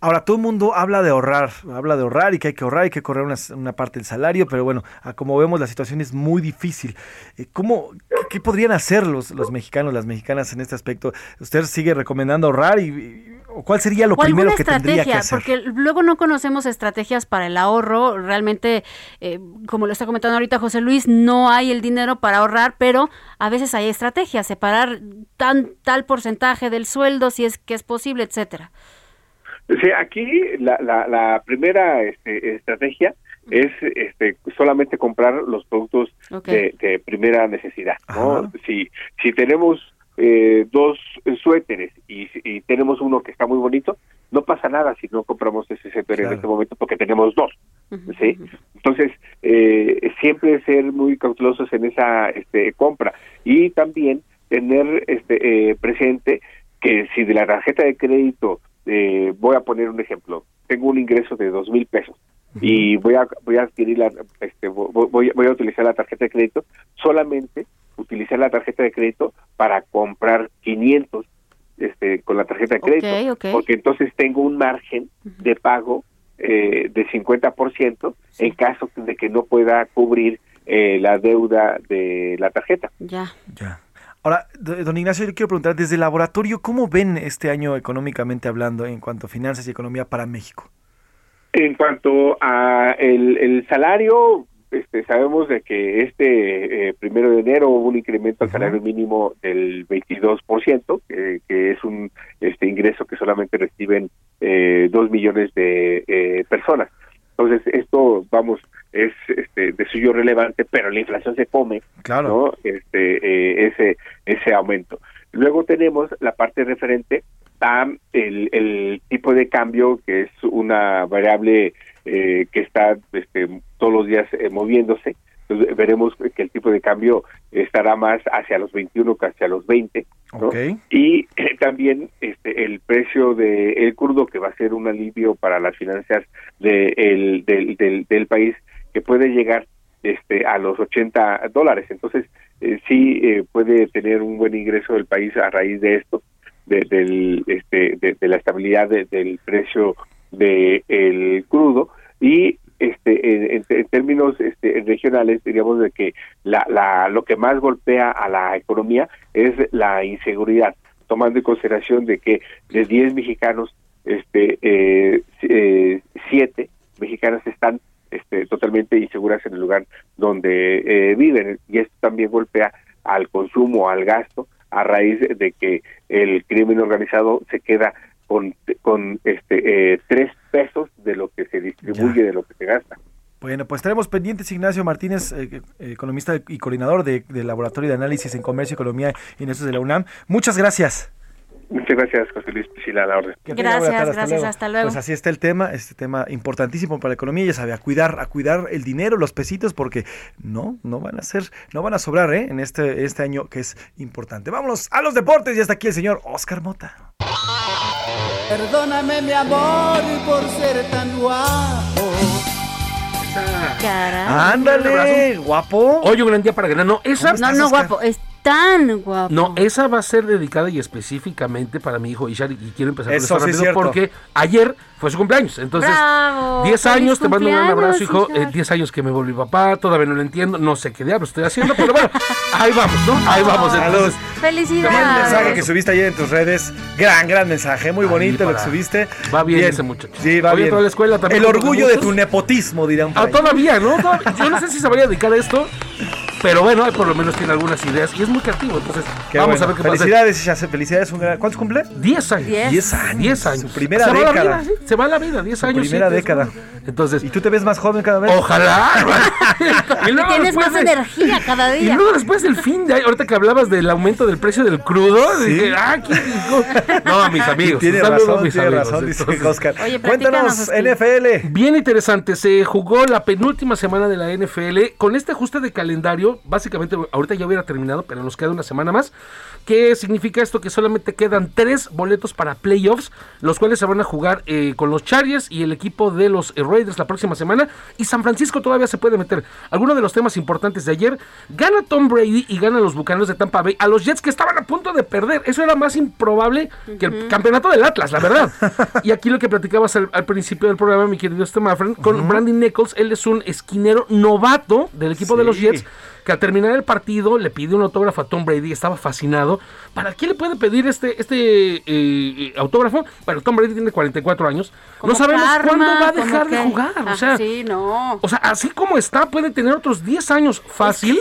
Ahora, todo el mundo habla de ahorrar, habla de ahorrar y que hay que ahorrar y que correr una, parte del salario, pero bueno, como vemos la situación es muy difícil. Eh, ¿Cómo, qué, podrían hacer los, los mexicanos, las mexicanas en este aspecto? ¿Usted sigue recomendando ahorrar y- o cuál sería lo primero que tendría que estrategia, hacer? porque luego no conocemos estrategias para el ahorro. Realmente, eh, como lo está comentando ahorita José Luis, no hay el dinero para ahorrar, pero a veces hay estrategias, separar tan tal porcentaje del sueldo si es que es posible, etcétera. Sí, aquí la, la, la primera este, estrategia es este, solamente comprar los productos de, de primera necesidad. ¿no? Si, si tenemos eh, dos suéteres y, y tenemos uno que está muy bonito, no pasa nada si no compramos ese suéter en este momento porque tenemos dos. ¿sí? Entonces, eh, siempre ser muy cautelosos en esa este, compra y también tener este, eh, presente que si de la tarjeta de crédito, eh, voy a poner un ejemplo, tengo un ingreso de dos mil pesos y voy a voy a adquirir la, este, vo- voy, voy a utilizar la tarjeta de crédito, solamente utilizar la tarjeta de crédito para comprar 500 este, con la tarjeta de crédito, Ok, ok. porque entonces tengo un margen de pago eh, de 50% en caso de que no pueda cubrir eh, la deuda de la tarjeta. Ya. Ya. Ahora, do- don Ignacio, yo quiero preguntar, desde el laboratorio, ¿cómo ven este año económicamente hablando en cuanto a finanzas y economía para México? En cuanto a el, el salario, este, sabemos de que este eh, primero de enero hubo un incremento al salario mínimo del 22%, que, que es un este ingreso que solamente reciben eh, dos millones de eh, personas. Entonces esto, vamos, es este, de suyo relevante, pero la inflación se come, Claro. ¿no? Este, eh, ese ese aumento. Luego tenemos la parte referente a el, el tipo de cambio, que es una variable eh, que está este, todos los días eh, moviéndose. Entonces, veremos que el tipo de cambio estará más hacia los 21 que hacia los 20. ¿no? Ok. Y eh, también este, el precio del el crudo, que va a ser un alivio para las finanzas de el- del, del, del país, que puede llegar este, a los 80 dólares. Entonces, eh, sí eh, puede tener un buen ingreso del país a raíz de esto, de, del, este, de, de la estabilidad de- del precio del el crudo y este en, términos este, regionales diríamos de que la, la lo que más golpea a la economía es la inseguridad tomando en consideración de que de 10 mexicanos este eh, eh, siete mexicanas están este, totalmente inseguras en el lugar donde eh, viven. Y esto también golpea al consumo, al gasto, a raíz de que el crimen organizado se queda con, con este eh, tres pesos de lo que se distribuye, de lo que se gasta. Bueno, pues estaremos pendientes, Ignacio Martínez, eh, eh, economista y coordinador de- del Laboratorio de Análisis en Comercio, Economía y Negocios de la UNAM. Muchas gracias. Muchas gracias, José Luis Priscila, a la orden. Gracias, gracias, hasta luego. Pues así está el tema, este tema importantísimo para la economía, ya sabe, a cuidar, a cuidar el dinero, los pesitos, porque no, no van a ser, no van a sobrar, ¿eh? En este, este año que es importante. Vámonos a los deportes y hasta aquí el señor Oscar Mota. Perdóname mi amor por ser tan guapo. Ándale, guapo. Hoy un gran día para ganar. No, esa. No, no, guapo. Es tan guapo. No, esa va a ser dedicada y específicamente para mi hijo Ishar y quiero empezar Eso con esto es rápido porque ayer fue su cumpleaños. Entonces, Bravo, 10 feliz años, te mando un gran abrazo, hijo. Eh, 10 años que me volví papá, todavía no lo entiendo, no sé qué diablos estoy haciendo, pero bueno, ahí vamos, ¿no? Ahí vamos. Entonces, Bien Felicidades. mensaje que subiste ayer en tus redes. Gran, gran mensaje. Muy bonito lo que subiste. Va bien ese muchacho. Sí, va Oye, bien. toda la escuela también El orgullo de tu nepotismo, dirán. Ah, todavía, ¿no? Todavía- Yo no sé si se vaya a dedicar a esto, pero bueno, por lo menos tiene algunas ideas y es muy creativo. Entonces, Qué vamos bueno. a ver qué pasa. Felicidades, Isha, felicidades. Un gran... ¿Cuántos cumple? 10 años. Diez. 10 años. 10 años. Su primera se Va década. la vida, sí, se va la vida, 10 Su años. primera sí, década. es- Entonces, ¿Y tú te ves más joven cada vez? ojalá. y luego Tienes más de- energía cada Y día. luego después del fin de ahorita que hablabas del aumento del precio del crudo, Sí. dije, ah, ¿qué? No, mis amigos. Tiene saludos, razón, mis tiene amigos. razón, dice Entonces, Oscar. Oye, Cuéntanos. NFL. Bien interesante, se jugó la penúltima semana de la NFL con este ajuste de calendario, básicamente ahorita ya hubiera terminado, pero nos queda una semana más. ¿Qué significa esto? Que solamente quedan tres boletos para playoffs, los cuales se van a jugar eh, con los Chargers y el equipo de los eh, Raiders la próxima semana. Y San Francisco todavía se puede meter. Algunos de los temas importantes de ayer, gana Tom Brady y gana los Bucaneros de Tampa Bay a los Jets que estaban a punto de perder. Eso era más improbable que el campeonato del Atlas, la verdad. y aquí lo que platicabas al, al principio del programa, mi querido Stemafren, con Brandon Nichols, él es un esquinero novato del equipo de los. Jets que al terminar el partido le pide un autógrafo a Tom Brady, estaba fascinado. ¿Para qué le puede pedir este, este eh, eh, autógrafo? Bueno, Tom Brady tiene 44 años. Como no sabemos karma, cuándo va a dejar de jugar. Ah, o sea, sí, no. o sea, así como está, puede tener otros 10 años fácil.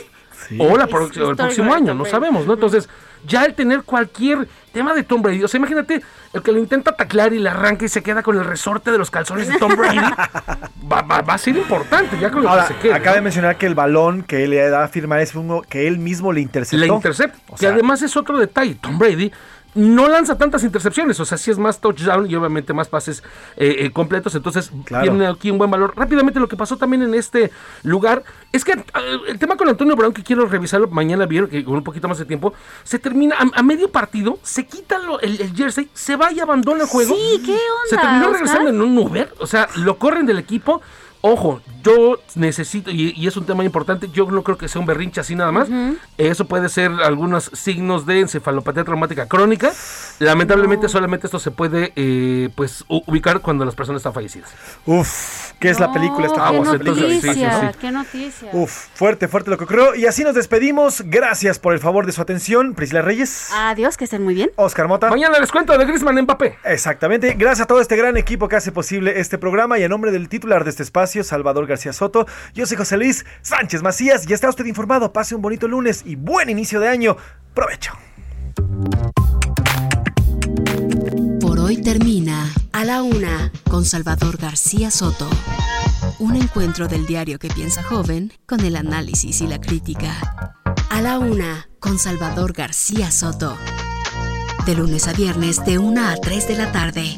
Sí. O, la Es pro- o el próximo año, no sabemos, ¿no? Entonces, ya el tener cualquier tema de Tom Brady, o sea, imagínate el que lo intenta taclear y le arranca y se queda con el resorte de los calzones de Tom Brady, va, va- va a ser importante ya con lo Ahora, que se quede. acaba ¿no? de mencionar que el balón que él le da a firmar es uno que él mismo le interceptó. La intercepta. O que además es otro detalle. Tom Brady no lanza tantas intercepciones, o sea, sí es más touchdown y obviamente más pases eh, eh, completos, entonces Claro. tiene aquí un buen valor. Rápidamente lo que pasó también en este lugar es que eh, el tema con Antonio Brown, que quiero revisarlo mañana, vieron que con un poquito más de tiempo, se termina a, a medio partido, se quita lo- el, el jersey, se va y abandona el juego. Sí, ¿qué onda, Se terminó Oscar? regresando en un Uber, o sea, lo corren del equipo. Ojo, yo necesito, y, y es un tema importante, yo no creo que sea un berrinche así nada más. Eso puede ser algunos signos de encefalopatía traumática crónica. Lamentablemente solamente esto se puede eh, pues ubicar cuando las personas están fallecidas. Uf, ¿qué es la película esta qué famosa entonces, sí, sí, noticia, sí. qué noticia. Uf, fuerte, fuerte lo que ocurrió. Y así nos despedimos. Gracias por el favor de su atención. Priscila Reyes, Adiós, que estén muy bien. Oscar Mota. Mañana les cuento de Griezmann Mbappé. Exactamente. Gracias a todo este gran equipo que hace posible este programa y a nombre del titular de este espacio, Salvador García Soto, yo soy José Luis Sánchez Macías. Ya está usted informado. Pase un bonito lunes y buen inicio de año. Provecho. Por hoy termina A la Una con Salvador García Soto. Un encuentro del diario que piensa joven con el análisis y la crítica. A la Una con Salvador García Soto. De lunes a viernes de 1 a 3 de la tarde.